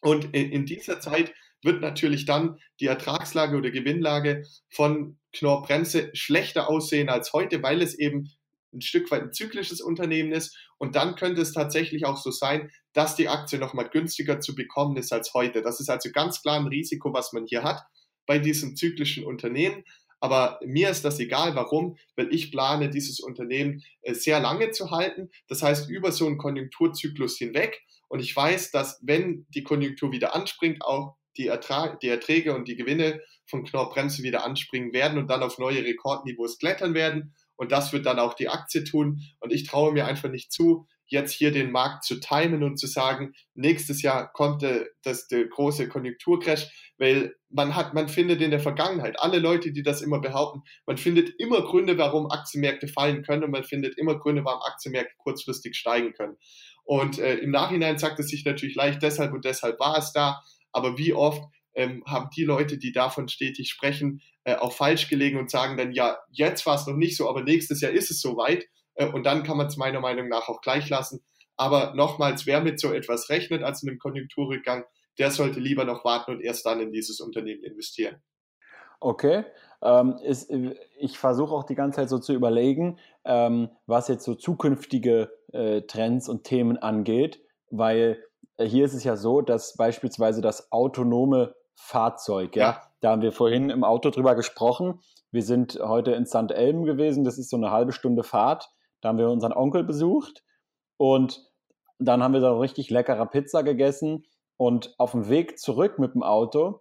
Und in, in dieser Zeit wird natürlich dann die Ertragslage oder Gewinnlage von Knorr-Bremse schlechter aussehen als heute, weil es eben ein Stück weit ein zyklisches Unternehmen ist. Und dann könnte es tatsächlich auch so sein, dass die Aktie nochmal günstiger zu bekommen ist als heute. Das ist also ganz klar ein Risiko, was man hier hat bei diesem zyklischen Unternehmen. Aber mir ist das egal. Warum? Weil ich plane, dieses Unternehmen äh, sehr lange zu halten. Das heißt, über so einen Konjunkturzyklus hinweg. Und ich weiß, dass wenn die Konjunktur wieder anspringt, auch die, Ertrag, die Erträge und die Gewinne von Knorr Bremse wieder anspringen werden und dann auf neue Rekordniveaus klettern werden. Und das wird dann auch die Aktie tun. Und ich traue mir einfach nicht zu, jetzt hier den Markt zu timen und zu sagen, nächstes Jahr kommt der, das, der große Konjunkturcrash, weil man hat, man findet in der Vergangenheit, alle Leute, die das immer behaupten, man findet immer Gründe, warum Aktienmärkte fallen können und man findet immer Gründe, warum Aktienmärkte kurzfristig steigen können. Und äh, im Nachhinein sagt es sich natürlich leicht, deshalb und deshalb war es da, aber wie oft ähm, haben die Leute, die davon stetig sprechen, äh, auch falsch gelegen und sagen dann, ja, jetzt war es noch nicht so, aber nächstes Jahr ist es soweit. Äh, und dann kann man es meiner Meinung nach auch gleich lassen. Aber nochmals, wer mit so etwas rechnet, als in einem Konjunkturrückgang, der sollte lieber noch warten und erst dann in dieses Unternehmen investieren. Okay. Ähm, ist, ich versuche auch die ganze Zeit so zu überlegen, ähm, was jetzt so zukünftige äh, Trends und Themen angeht, weil äh, hier ist es ja so, dass beispielsweise das autonome Fahrzeug, ja, ja, da haben wir vorhin im Auto drüber gesprochen. Wir sind heute in St. Elm gewesen, das ist so eine halbe Stunde Fahrt. Da haben wir unseren Onkel besucht und dann haben wir da richtig leckere Pizza gegessen und auf dem Weg zurück mit dem Auto,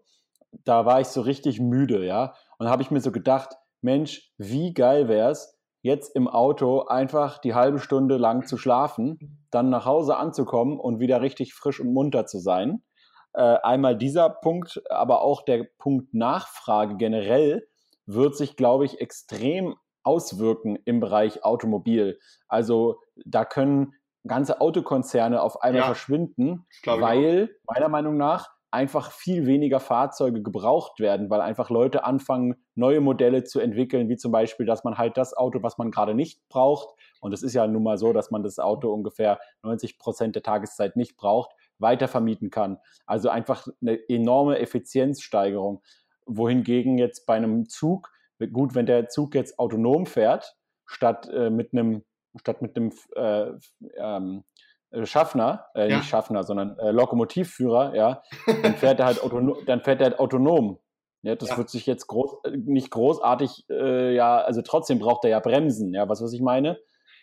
da war ich so richtig müde, ja. Und habe ich mir so gedacht, Mensch, wie geil wäre es, jetzt im Auto einfach die halbe Stunde lang zu schlafen, dann nach Hause anzukommen und wieder richtig frisch und munter zu sein. Äh, einmal dieser Punkt, aber auch der Punkt Nachfrage generell wird sich, glaube ich, extrem auswirken im Bereich Automobil. Also da können ganze Autokonzerne auf einmal ja, verschwinden, weil meiner Meinung nach einfach viel weniger Fahrzeuge gebraucht werden, weil einfach Leute anfangen, neue Modelle zu entwickeln, wie zum Beispiel, dass man halt das Auto, was man gerade nicht braucht, und es ist ja nun mal so, dass man das Auto ungefähr 90 Prozent der Tageszeit nicht braucht, weiter vermieten kann. Also einfach eine enorme Effizienzsteigerung. Wohingegen jetzt bei einem Zug, gut, wenn der Zug jetzt autonom fährt, statt äh, mit einem statt mit einem äh, ähm, äh, Schaffner, äh, ja. nicht Schaffner, sondern äh, Lokomotivführer, ja, dann fährt er halt autonom, dann fährt er halt autonom. Ja, das ja. wird sich jetzt groß, äh, nicht großartig, äh, ja, also trotzdem braucht er ja Bremsen, ja, was was ich meine?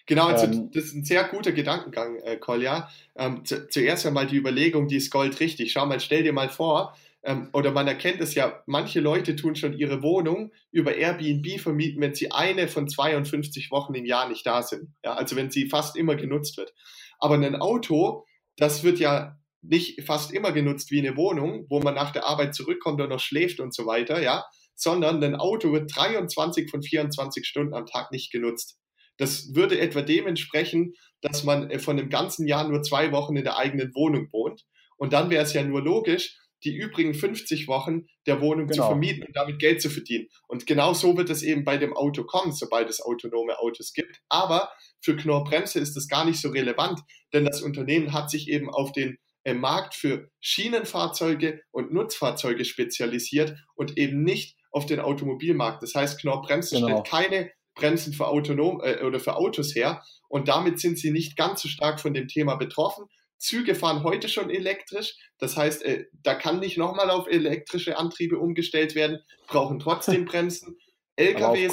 Genau, also ähm, das ist ein sehr guter Gedankengang, äh, Kolja. Ähm, zu, zuerst einmal die Überlegung, die ist Gold richtig. Schau mal, stell dir mal vor, ähm, oder man erkennt es ja, manche Leute tun schon ihre Wohnung über Airbnb vermieten, wenn sie eine von 52 Wochen im Jahr nicht da sind. Ja, also wenn sie fast immer genutzt wird. Aber ein Auto, das wird ja nicht fast immer genutzt wie eine Wohnung, wo man nach der Arbeit zurückkommt und noch schläft und so weiter, ja, sondern ein Auto wird 23 von 24 Stunden am Tag nicht genutzt. Das würde etwa dem entsprechen, dass man äh, von dem ganzen Jahr nur zwei Wochen in der eigenen Wohnung wohnt. Und dann wäre es ja nur logisch, die übrigen 50 Wochen der Wohnung genau. zu vermieten und damit Geld zu verdienen. Und genau so wird es eben bei dem Auto kommen, sobald es autonome Autos gibt. Aber für Knorr Bremse ist das gar nicht so relevant, denn das Unternehmen hat sich eben auf den äh, Markt für Schienenfahrzeuge und Nutzfahrzeuge spezialisiert und eben nicht auf den Automobilmarkt. Das heißt, Knorr Bremse genau. stellt keine Bremsen für autonom äh, oder für Autos her und damit sind sie nicht ganz so stark von dem Thema betroffen. Züge fahren heute schon elektrisch. Das heißt, äh, da kann nicht nochmal auf elektrische Antriebe umgestellt werden, brauchen trotzdem Bremsen. LKWs.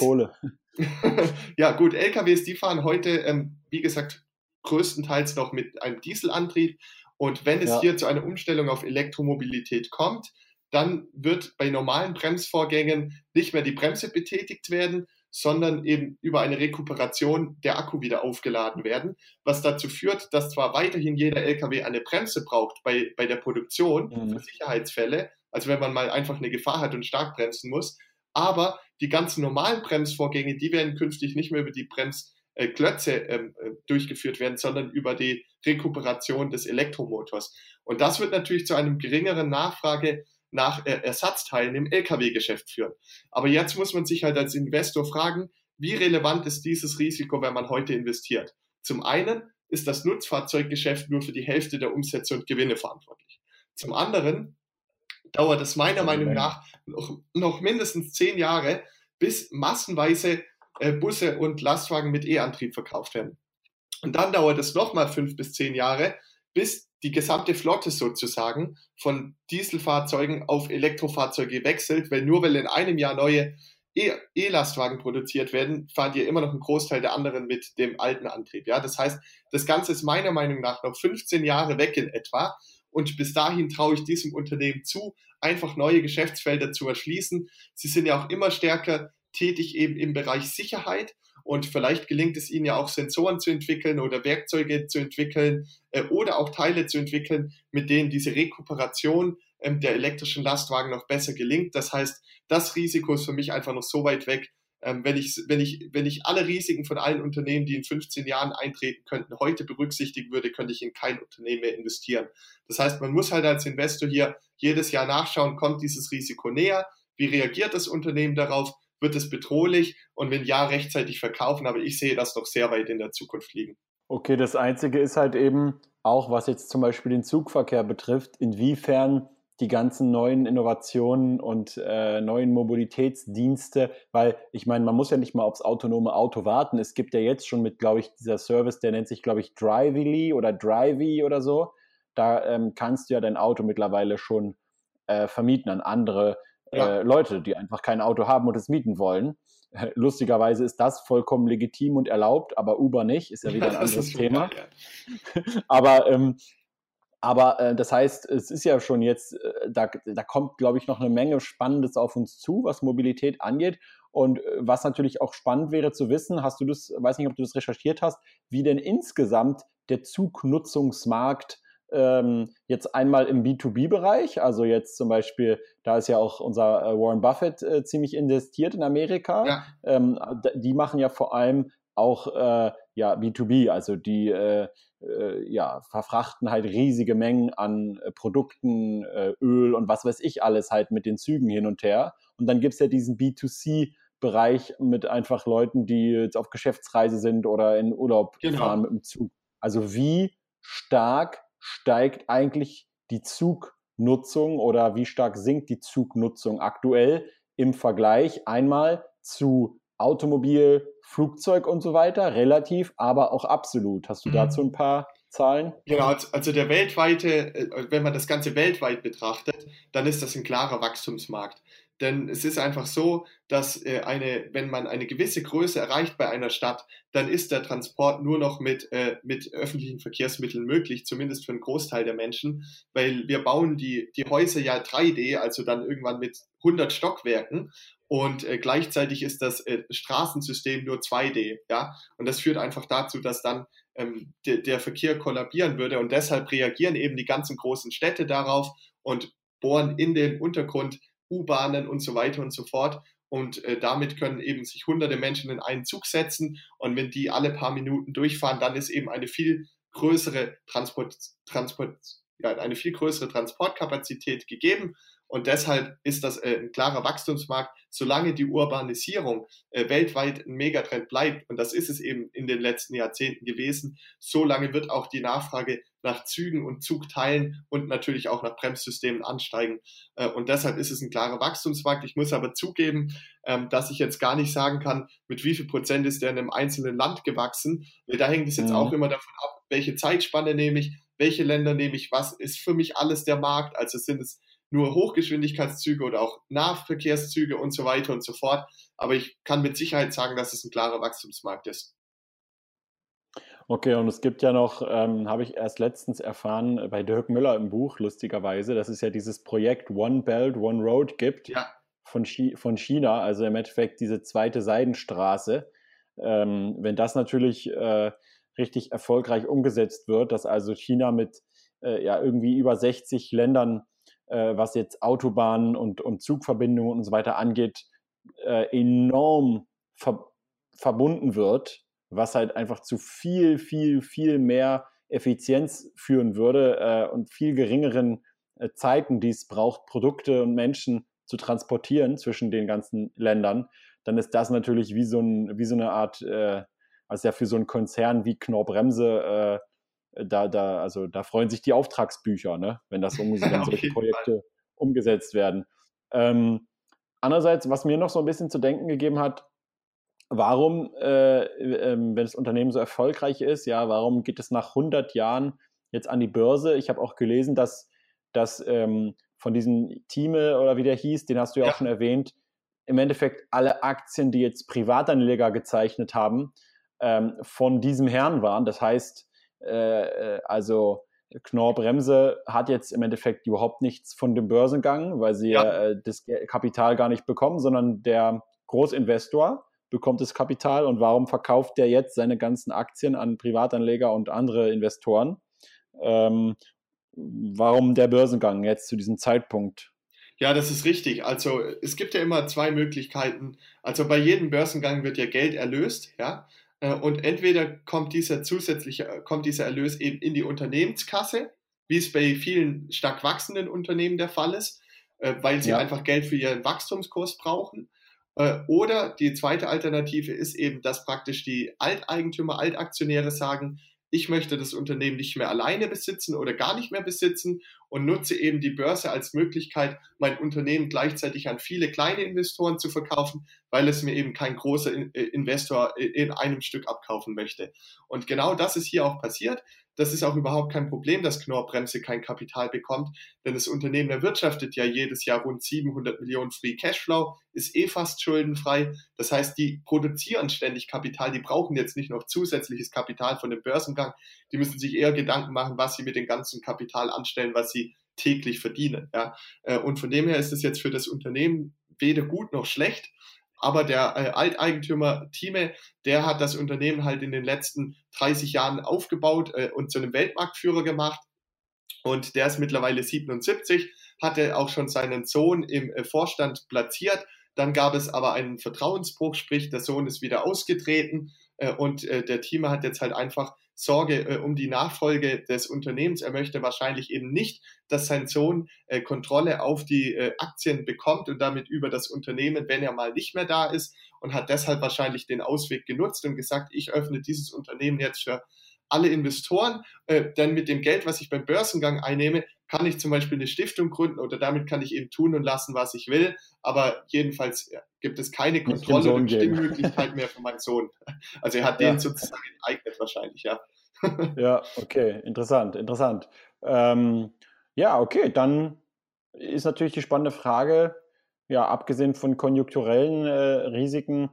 Ja, gut, LKWs, die fahren heute, ähm, wie gesagt, größtenteils noch mit einem Dieselantrieb. Und wenn es ja. hier zu einer Umstellung auf Elektromobilität kommt, dann wird bei normalen Bremsvorgängen nicht mehr die Bremse betätigt werden, sondern eben über eine Rekuperation der Akku wieder aufgeladen werden, was dazu führt, dass zwar weiterhin jeder LKW eine Bremse braucht bei, bei der Produktion mhm. für Sicherheitsfälle, also wenn man mal einfach eine Gefahr hat und stark bremsen muss, aber die ganzen normalen Bremsvorgänge, die werden künftig nicht mehr über die Brems äh, ähm, äh, durchgeführt werden, sondern über die Rekuperation des Elektromotors. Und das wird natürlich zu einem geringeren Nachfrage nach äh, Ersatzteilen im Lkw-Geschäft führen. Aber jetzt muss man sich halt als Investor fragen, wie relevant ist dieses Risiko, wenn man heute investiert? Zum einen ist das Nutzfahrzeuggeschäft nur für die Hälfte der Umsätze und Gewinne verantwortlich. Zum anderen dauert es meiner Meinung nach noch, noch mindestens zehn Jahre, bis massenweise äh, Busse und Lastwagen mit E-Antrieb verkauft werden. Und dann dauert es nochmal fünf bis zehn Jahre, bis die gesamte Flotte sozusagen von Dieselfahrzeugen auf Elektrofahrzeuge wechselt, weil nur weil in einem Jahr neue e-, E-Lastwagen produziert werden, fahren die immer noch einen Großteil der anderen mit dem alten Antrieb. Ja, das heißt, das Ganze ist meiner Meinung nach noch 15 Jahre weg in etwa. Und bis dahin traue ich diesem Unternehmen zu, einfach neue Geschäftsfelder zu erschließen. Sie sind ja auch immer stärker tätig eben im Bereich Sicherheit. Und vielleicht gelingt es ihnen ja auch Sensoren zu entwickeln oder Werkzeuge zu entwickeln äh, oder auch Teile zu entwickeln, mit denen diese Rekuperation ähm, der elektrischen Lastwagen noch besser gelingt. Das heißt, das Risiko ist für mich einfach noch so weit weg. Ähm, wenn, ich, wenn, ich, wenn ich alle Risiken von allen Unternehmen, die in 15 Jahren eintreten könnten, heute berücksichtigen würde, könnte ich in kein Unternehmen mehr investieren. Das heißt, man muss halt als Investor hier jedes Jahr nachschauen, kommt dieses Risiko näher? Wie reagiert das Unternehmen darauf? Wird es bedrohlich? Und wenn ja, rechtzeitig verkaufen. Aber ich sehe das noch sehr weit in der Zukunft liegen. Okay, das Einzige ist halt eben auch, was jetzt zum Beispiel den Zugverkehr betrifft, inwiefern die ganzen neuen Innovationen und äh, neuen Mobilitätsdienste, weil ich meine, man muss ja nicht mal aufs autonome Auto warten. Es gibt ja jetzt schon mit, glaube ich, dieser Service, der nennt sich, glaube ich, Drively oder Drivey oder so. Da ähm, kannst du ja dein Auto mittlerweile schon äh, vermieten an andere ja. äh, Leute, die einfach kein Auto haben und es mieten wollen. Lustigerweise ist das vollkommen legitim und erlaubt, aber Uber nicht, ist ja wieder ein anderes Thema. Ja. aber ähm, aber äh, das heißt, es ist ja schon jetzt, äh, da, da kommt, glaube ich, noch eine Menge Spannendes auf uns zu, was Mobilität angeht. Und äh, was natürlich auch spannend wäre zu wissen, hast du das, weiß nicht, ob du das recherchiert hast, wie denn insgesamt der Zugnutzungsmarkt ähm, jetzt einmal im B2B-Bereich, also jetzt zum Beispiel, da ist ja auch unser äh, Warren Buffett äh, ziemlich investiert in Amerika. Ja. Ähm, die machen ja vor allem auch äh, ja, B2B, also die äh, äh, ja, verfrachten halt riesige Mengen an äh, Produkten, äh, Öl und was weiß ich alles halt mit den Zügen hin und her. Und dann gibt es ja diesen B2C-Bereich mit einfach Leuten, die jetzt auf Geschäftsreise sind oder in Urlaub genau. fahren mit dem Zug. Also wie stark steigt eigentlich die Zugnutzung oder wie stark sinkt die Zugnutzung aktuell im Vergleich einmal zu Automobil, Flugzeug und so weiter, relativ, aber auch absolut. Hast du mhm. dazu ein paar Zahlen? Genau, also der weltweite, äh, wenn man das Ganze weltweit betrachtet, dann ist das ein klarer Wachstumsmarkt. Denn es ist einfach so, dass äh, eine, wenn man eine gewisse Größe erreicht bei einer Stadt, dann ist der Transport nur noch mit, äh, mit öffentlichen Verkehrsmitteln möglich, zumindest für einen Großteil der Menschen, weil wir bauen die, die Häuser ja 3D, also dann irgendwann mit 100 Stockwerken. Und äh, gleichzeitig ist das äh, Straßensystem nur 2D, ja, und das führt einfach dazu, dass dann ähm, de, der Verkehr kollabieren würde. Und deshalb reagieren eben die ganzen großen Städte darauf und bohren in den Untergrund U-Bahnen und so weiter und so fort. Und äh, damit können eben sich hunderte Menschen in einen Zug setzen. Und wenn die alle paar Minuten durchfahren, dann ist eben eine viel größere Transport, Transport, ja, eine viel größere Transportkapazität gegeben. Und deshalb ist das äh, ein klarer Wachstumsmarkt, solange die Urbanisierung äh, weltweit ein Megatrend bleibt. Und das ist es eben in den letzten Jahrzehnten gewesen. Solange wird auch die Nachfrage nach Zügen und Zugteilen und natürlich auch nach Bremssystemen ansteigen. Äh, und deshalb ist es ein klarer Wachstumsmarkt. Ich muss aber zugeben, ähm, dass ich jetzt gar nicht sagen kann, mit wie viel Prozent ist der in einem einzelnen Land gewachsen. Da hängt es jetzt mhm. auch immer davon ab, welche Zeitspanne nehme ich, welche Länder nehme ich, was ist für mich alles der Markt. Also sind es nur Hochgeschwindigkeitszüge oder auch Nahverkehrszüge und so weiter und so fort. Aber ich kann mit Sicherheit sagen, dass es ein klarer Wachstumsmarkt ist. Okay, und es gibt ja noch, ähm, habe ich erst letztens erfahren, äh, bei Dirk Müller im Buch, lustigerweise, dass es ja dieses Projekt One Belt, One Road gibt ja. von, Chi von China, also im Endeffekt diese zweite Seidenstraße. Ähm, wenn das natürlich äh, richtig erfolgreich umgesetzt wird, dass also China mit äh, ja irgendwie über 60 Ländern äh, was jetzt Autobahnen und, und Zugverbindungen und so weiter angeht, äh, enorm ver verbunden wird was halt einfach zu viel, viel, viel mehr Effizienz führen würde äh, und viel geringeren äh, Zeiten, die es braucht, Produkte und Menschen zu transportieren zwischen den ganzen Ländern, dann ist das natürlich wie so, ein, wie so eine Art, äh, also ja für so einen Konzern wie Knorr-Bremse, äh, da, da, also da freuen sich die Auftragsbücher, ne? wenn das dann solche Projekte Fall. umgesetzt werden. Ähm, andererseits, was mir noch so ein bisschen zu denken gegeben hat, warum, äh, äh, wenn das Unternehmen so erfolgreich ist, ja, warum geht es nach 100 Jahren jetzt an die Börse? Ich habe auch gelesen, dass, dass ähm, von diesem Team oder wie der hieß, den hast du ja, ja, auch schon erwähnt, im Endeffekt alle Aktien, die jetzt Privatanleger gezeichnet haben, ähm, von diesem Herrn waren. Das heißt, äh, äh also Knorr Bremse hat jetzt im Endeffekt überhaupt nichts von dem Börsengang, weil sie ja. äh, das Kapital gar nicht bekommen, sondern der Großinvestor bekommt das Kapital und warum verkauft der jetzt seine ganzen Aktien an Privatanleger und andere Investoren? Ähm, warum der Börsengang jetzt zu diesem Zeitpunkt? Ja, das ist richtig. Also es gibt ja immer zwei Möglichkeiten. Also bei jedem Börsengang wird ja Geld erlöst, ja. Äh, und entweder kommt dieser zusätzliche, kommt dieser Erlös eben in die Unternehmenskasse, wie es bei vielen stark wachsenden Unternehmen der Fall ist, äh, weil sie ja. einfach Geld für ihren Wachstumskurs brauchen. Äh, oder die zweite Alternative ist eben, dass praktisch die Alteigentümer, Altaktionäre sagen, ich möchte das Unternehmen nicht mehr alleine besitzen oder gar nicht mehr besitzen und nutze eben die Börse als Möglichkeit, mein Unternehmen gleichzeitig an viele kleine Investoren zu verkaufen, weil es mir eben kein großer äh, Investor in einem Stück abkaufen möchte. Und genau das ist hier auch passiert. Das ist auch überhaupt kein Problem, dass Knorr-Bremse kein Kapital bekommt, denn das Unternehmen erwirtschaftet ja jedes Jahr rund 700 Millionen Free Cashflow, ist eh fast schuldenfrei. Das heißt, die produzieren ständig Kapital, die brauchen jetzt nicht noch zusätzliches Kapital von dem Börsengang. Die müssen sich eher Gedanken machen, was sie mit dem ganzen Kapital anstellen, was sie täglich verdienen. Ja. Äh, und von dem her ist es jetzt für das Unternehmen weder gut noch schlecht. Aber der äh, Alteigentümer Thieme, der hat das Unternehmen halt in den letzten 30 Jahren aufgebaut äh, und zu einem Weltmarktführer gemacht. Und der ist mittlerweile 77, hatte auch schon seinen Sohn im äh, Vorstand platziert. Dann gab es aber einen Vertrauensbruch, sprich der Sohn ist wieder ausgetreten äh, und äh, der Thieme hat jetzt halt einfach Sorge äh, um die Nachfolge des Unternehmens. Er möchte wahrscheinlich eben nicht, dass sein Sohn äh, Kontrolle auf die äh, Aktien bekommt und damit über das Unternehmen, wenn er mal nicht mehr da ist und hat deshalb wahrscheinlich den Ausweg genutzt und gesagt, ich öffne dieses Unternehmen jetzt für alle Investoren, äh, denn mit dem Geld, was ich beim Börsengang einnehme, kann ich zum Beispiel eine Stiftung gründen oder damit kann ich eben tun und lassen, was ich will. Aber jedenfalls gibt es keine Kontrolle und Stimmmöglichkeit mehr für meinen Sohn. Also er hat ja. den sozusagen enteignet wahrscheinlich, ja. ja, okay, interessant, interessant. Ähm, ja, okay, dann ist natürlich die spannende Frage, ja, abgesehen von konjunkturellen äh, Risiken,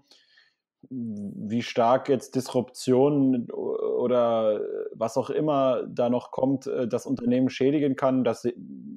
wie stark jetzt Disruption oder was auch immer da noch kommt, äh, das Unternehmen schädigen kann. Das,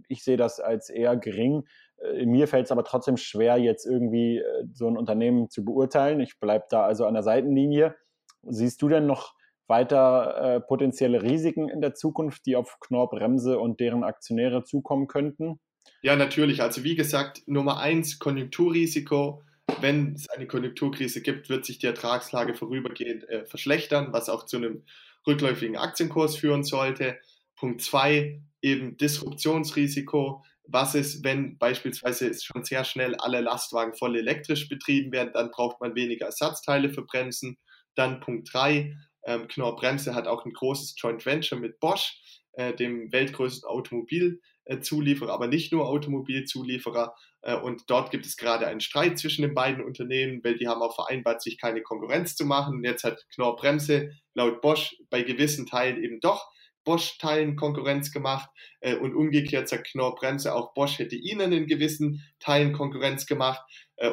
ich sehe das als eher gering. Äh, mir fällt es aber trotzdem schwer, jetzt irgendwie äh, so ein Unternehmen zu beurteilen. Ich bleibe da also an der Seitenlinie. Siehst du denn noch weiter äh, potenzielle Risiken in der Zukunft, die auf Knorr Bremse und deren Aktionäre zukommen könnten? Ja, natürlich. Also wie gesagt, Nummer eins, Konjunkturrisiko wenn es eine Konjunkturkrise gibt, wird sich die Ertragslage vorübergehend äh, verschlechtern, was auch zu einem rückläufigen Aktienkurs führen sollte. Punkt zwei, eben Disruptionsrisiko. Was ist, wenn beispielsweise schon sehr schnell alle Lastwagen voll elektrisch betrieben werden, dann braucht man weniger Ersatzteile für Bremsen. Dann Punkt drei, ähm, Knorr Bremse hat auch ein großes Joint Venture mit Bosch, äh, dem weltgrößten Automobilzulieferer, aber nicht nur Automobilzulieferer. Äh, und dort gibt es gerade einen Streit zwischen den beiden Unternehmen, weil die haben auch vereinbart, sich keine Konkurrenz zu machen. Und jetzt hat Knorr Bremse laut Bosch bei gewissen Teilen eben doch Bosch-Teilen Konkurrenz gemacht äh, und umgekehrt sagt Knorr Bremse, auch Bosch hätte ihnen in gewissen Teilen Konkurrenz gemacht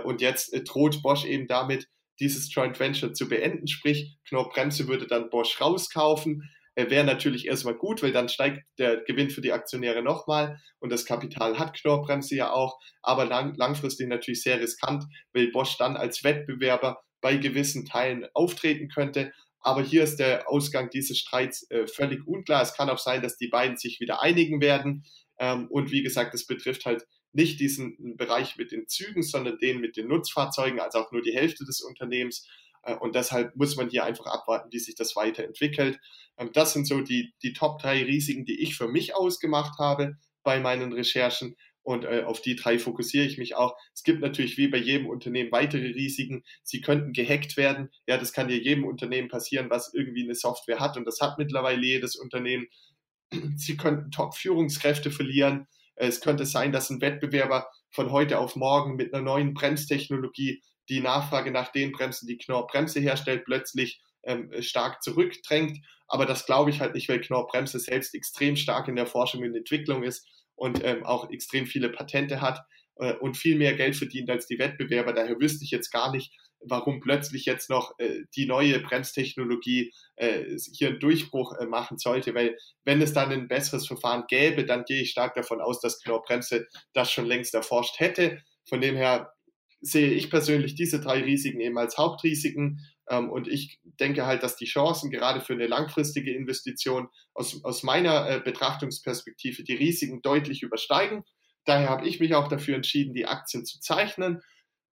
und jetzt droht Bosch eben damit, dieses Joint Venture zu beenden, sprich Knorr Bremse würde dann Bosch rauskaufen wäre natürlich erstmal gut, weil dann steigt der Gewinn für die Aktionäre nochmal und das Kapital hat Knorrbremse ja auch, aber lang, langfristig natürlich sehr riskant, weil Bosch dann als Wettbewerber bei gewissen Teilen auftreten könnte. Aber hier ist der Ausgang dieses Streits äh, völlig unklar. Es kann auch sein, dass die beiden sich wieder einigen werden. Ähm, und wie gesagt, es betrifft halt nicht diesen Bereich mit den Zügen, sondern den mit den Nutzfahrzeugen, also auch nur die Hälfte des Unternehmens. Äh, und deshalb muss man hier einfach abwarten, wie sich das weiterentwickelt. Ähm, das sind so die, die Top drei Risiken, die ich für mich ausgemacht habe bei meinen Recherchen. Und äh, auf die drei fokussiere ich mich auch. Es gibt natürlich wie bei jedem Unternehmen weitere Risiken. Sie könnten gehackt werden. Ja, das kann ja jedem Unternehmen passieren, was irgendwie eine Software hat. Und das hat mittlerweile jedes Unternehmen. Sie könnten Top-Führungskräfte verlieren. Es könnte sein, dass ein Wettbewerber von heute auf morgen mit einer neuen Bremstechnologie die Nachfrage nach den Bremsen, die Knorr Bremse herstellt, plötzlich ähm, stark zurückdrängt. Aber das glaube ich halt nicht, weil Knorr Bremse selbst extrem stark in der Forschung und Entwicklung ist und ähm, auch extrem viele Patente hat äh, und viel mehr Geld verdient als die Wettbewerber. Daher wüsste ich jetzt gar nicht, warum plötzlich jetzt noch äh, die neue Bremstechnologie äh, hier einen Durchbruch äh, machen sollte, weil wenn es dann ein besseres Verfahren gäbe, dann gehe ich stark davon aus, dass Knorr Bremse das schon längst erforscht hätte. Von dem her sehe ich persönlich diese drei Risiken eben als Hauptrisiken. Ähm, und ich denke halt, dass die Chancen gerade für eine langfristige Investition aus, aus meiner äh, Betrachtungsperspektive die Risiken deutlich übersteigen. Daher habe ich mich auch dafür entschieden, die Aktien zu zeichnen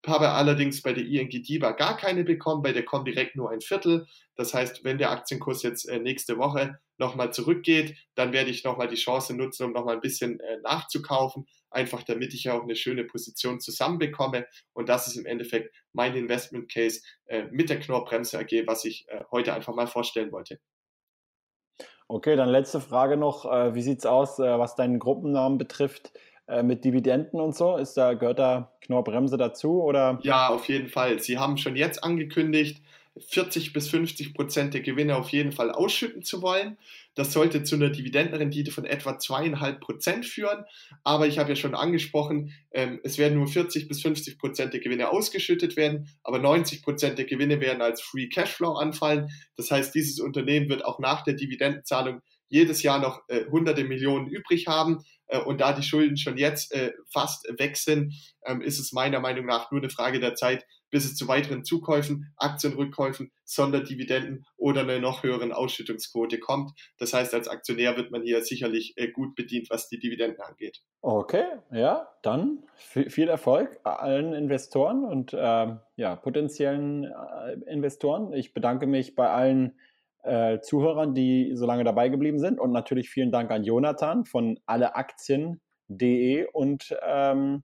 habe allerdings bei der ING DIBA gar keine bekommen, bei der Comdirect nur ein Viertel. Das heißt, wenn der Aktienkurs jetzt äh, nächste Woche nochmal zurückgeht, dann werde ich nochmal die Chance nutzen, um nochmal ein bisschen äh, nachzukaufen, einfach damit ich auch eine schöne Position zusammenbekomme. Und das ist im Endeffekt mein Investment Case äh, mit der Knorrbremse AG, was ich heute einfach mal vorstellen wollte. Okay, dann letzte Frage noch. Wie sieht es aus, was deinen Gruppennamen betrifft? Äh, mit Dividenden und so? Ist da, gehört da Knorrbremse dazu? Oder? Ja, auf jeden Fall. Sie haben schon jetzt angekündigt, 40 bis 50 Prozent der Gewinne auf jeden Fall ausschütten zu wollen. Das sollte zu einer Dividendenrendite von etwa zweieinhalb Prozent führen. Aber ich habe ja schon angesprochen, ähm, es werden nur 40 bis 50 Prozent der Gewinne ausgeschüttet werden, aber 90 Prozent der Gewinne werden als Free Cashflow anfallen. Das heißt, dieses Unternehmen wird auch nach der Dividendenzahlung jedes Jahr noch äh, hunderte Millionen übrig haben. Äh, und da die Schulden schon jetzt äh, fast weg sind, ähm, ist es meiner Meinung nach nur eine Frage der Zeit, bis es zu weiteren Zukäufen, Aktienrückkäufen, Sonderdividenden oder einer noch höheren Ausschüttungsquote kommt. Das heißt, als Aktionär wird man hier sicherlich äh, gut bedient, was die Dividenden angeht. Okay, ja, dann viel Erfolg allen Investoren und äh, ja, potenziellen äh, Investoren. Ich bedanke mich bei allen äh, Zuhörern, die so lange dabei geblieben sind. Und natürlich vielen Dank an Jonathan von alleaktien.de. Und ähm,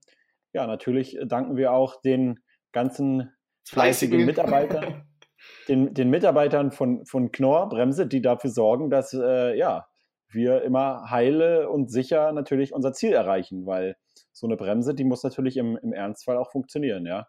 ja, natürlich danken wir auch den ganzen fleißigen Mitarbeitern, den, den Mitarbeitern von, von Knorr Bremse, die dafür sorgen, dass äh, ja, wir immer heile und sicher natürlich unser Ziel erreichen, weil so eine Bremse, die muss natürlich im, im Ernstfall auch funktionieren, ja.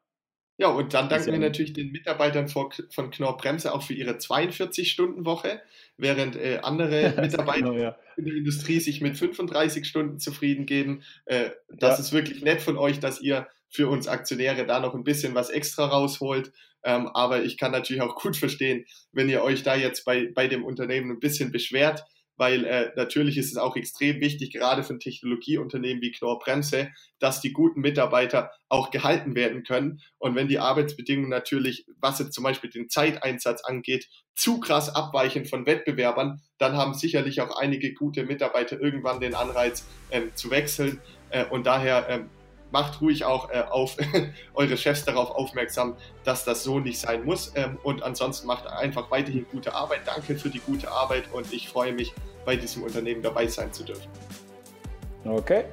Ja, und dann danken wir natürlich den Mitarbeitern von Knorr Bremse auch für ihre 42-Stunden-Woche, während äh, andere Mitarbeiter genau, ja. in der Industrie sich mit 35 Stunden zufrieden geben. Äh, das ja. ist wirklich nett von euch, dass ihr für uns Aktionäre da noch ein bisschen was extra rausholt. Ähm, aber ich kann natürlich auch gut verstehen, wenn ihr euch da jetzt bei, bei dem Unternehmen ein bisschen beschwert, weil äh, natürlich ist es auch extrem wichtig, gerade für ein Technologieunternehmen wie Knorr Bremse, dass die guten Mitarbeiter auch gehalten werden können. Und wenn die Arbeitsbedingungen natürlich, was jetzt zum Beispiel den Zeiteinsatz angeht, zu krass abweichen von Wettbewerbern, dann haben sicherlich auch einige gute Mitarbeiter irgendwann den Anreiz ähm, zu wechseln. Äh, und daher ähm, macht ruhig auch äh, auf eure Chefs darauf aufmerksam, dass das so nicht sein muss. Ähm, und ansonsten macht einfach weiterhin gute Arbeit. Danke für die gute Arbeit und ich freue mich, bei diesem Unternehmen dabei sein zu dürfen. Okay,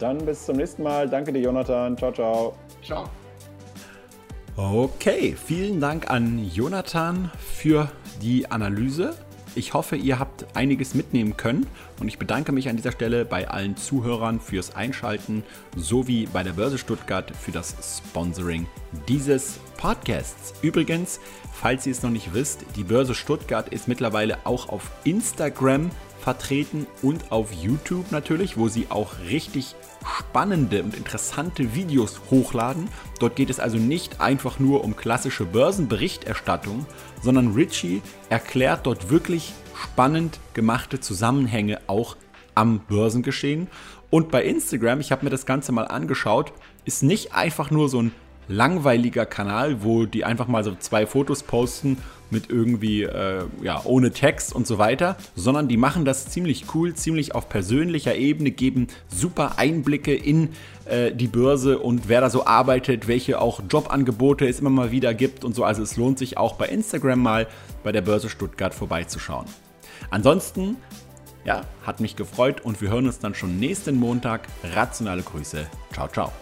dann bis zum nächsten Mal. Danke dir, Jonathan. Ciao, ciao. Ciao. Okay, vielen Dank an Jonathan für die Analyse. Ich hoffe, ihr habt einiges mitnehmen können und ich bedanke mich an dieser Stelle bei allen Zuhörern fürs Einschalten sowie bei der Börse Stuttgart für das Sponsoring dieses Podcasts. Übrigens, falls ihr es noch nicht wisst, die Börse Stuttgart ist mittlerweile auch auf Instagram vertreten und auf YouTube natürlich, wo sie auch richtig spannende und interessante Videos hochladen. Dort geht es also nicht einfach nur um klassische Börsenberichterstattung, sondern Richie erklärt dort wirklich spannend gemachte Zusammenhänge auch am Börsengeschehen. Und bei Instagram, ich habe mir das Ganze mal angeschaut, ist nicht einfach nur so ein langweiliger Kanal, wo die einfach mal so zwei Fotos posten mit irgendwie, äh, ja, ohne Text und so weiter, sondern die machen das ziemlich cool, ziemlich auf persönlicher Ebene, geben super Einblicke in äh, die Börse und wer da so arbeitet, welche auch Jobangebote es immer mal wieder gibt und so. Also es lohnt sich auch bei Instagram mal bei der Börse Stuttgart vorbeizuschauen. Ansonsten, ja, hat mich gefreut und wir hören uns dann schon nächsten Montag. Rationale Grüße. Ciao, ciao.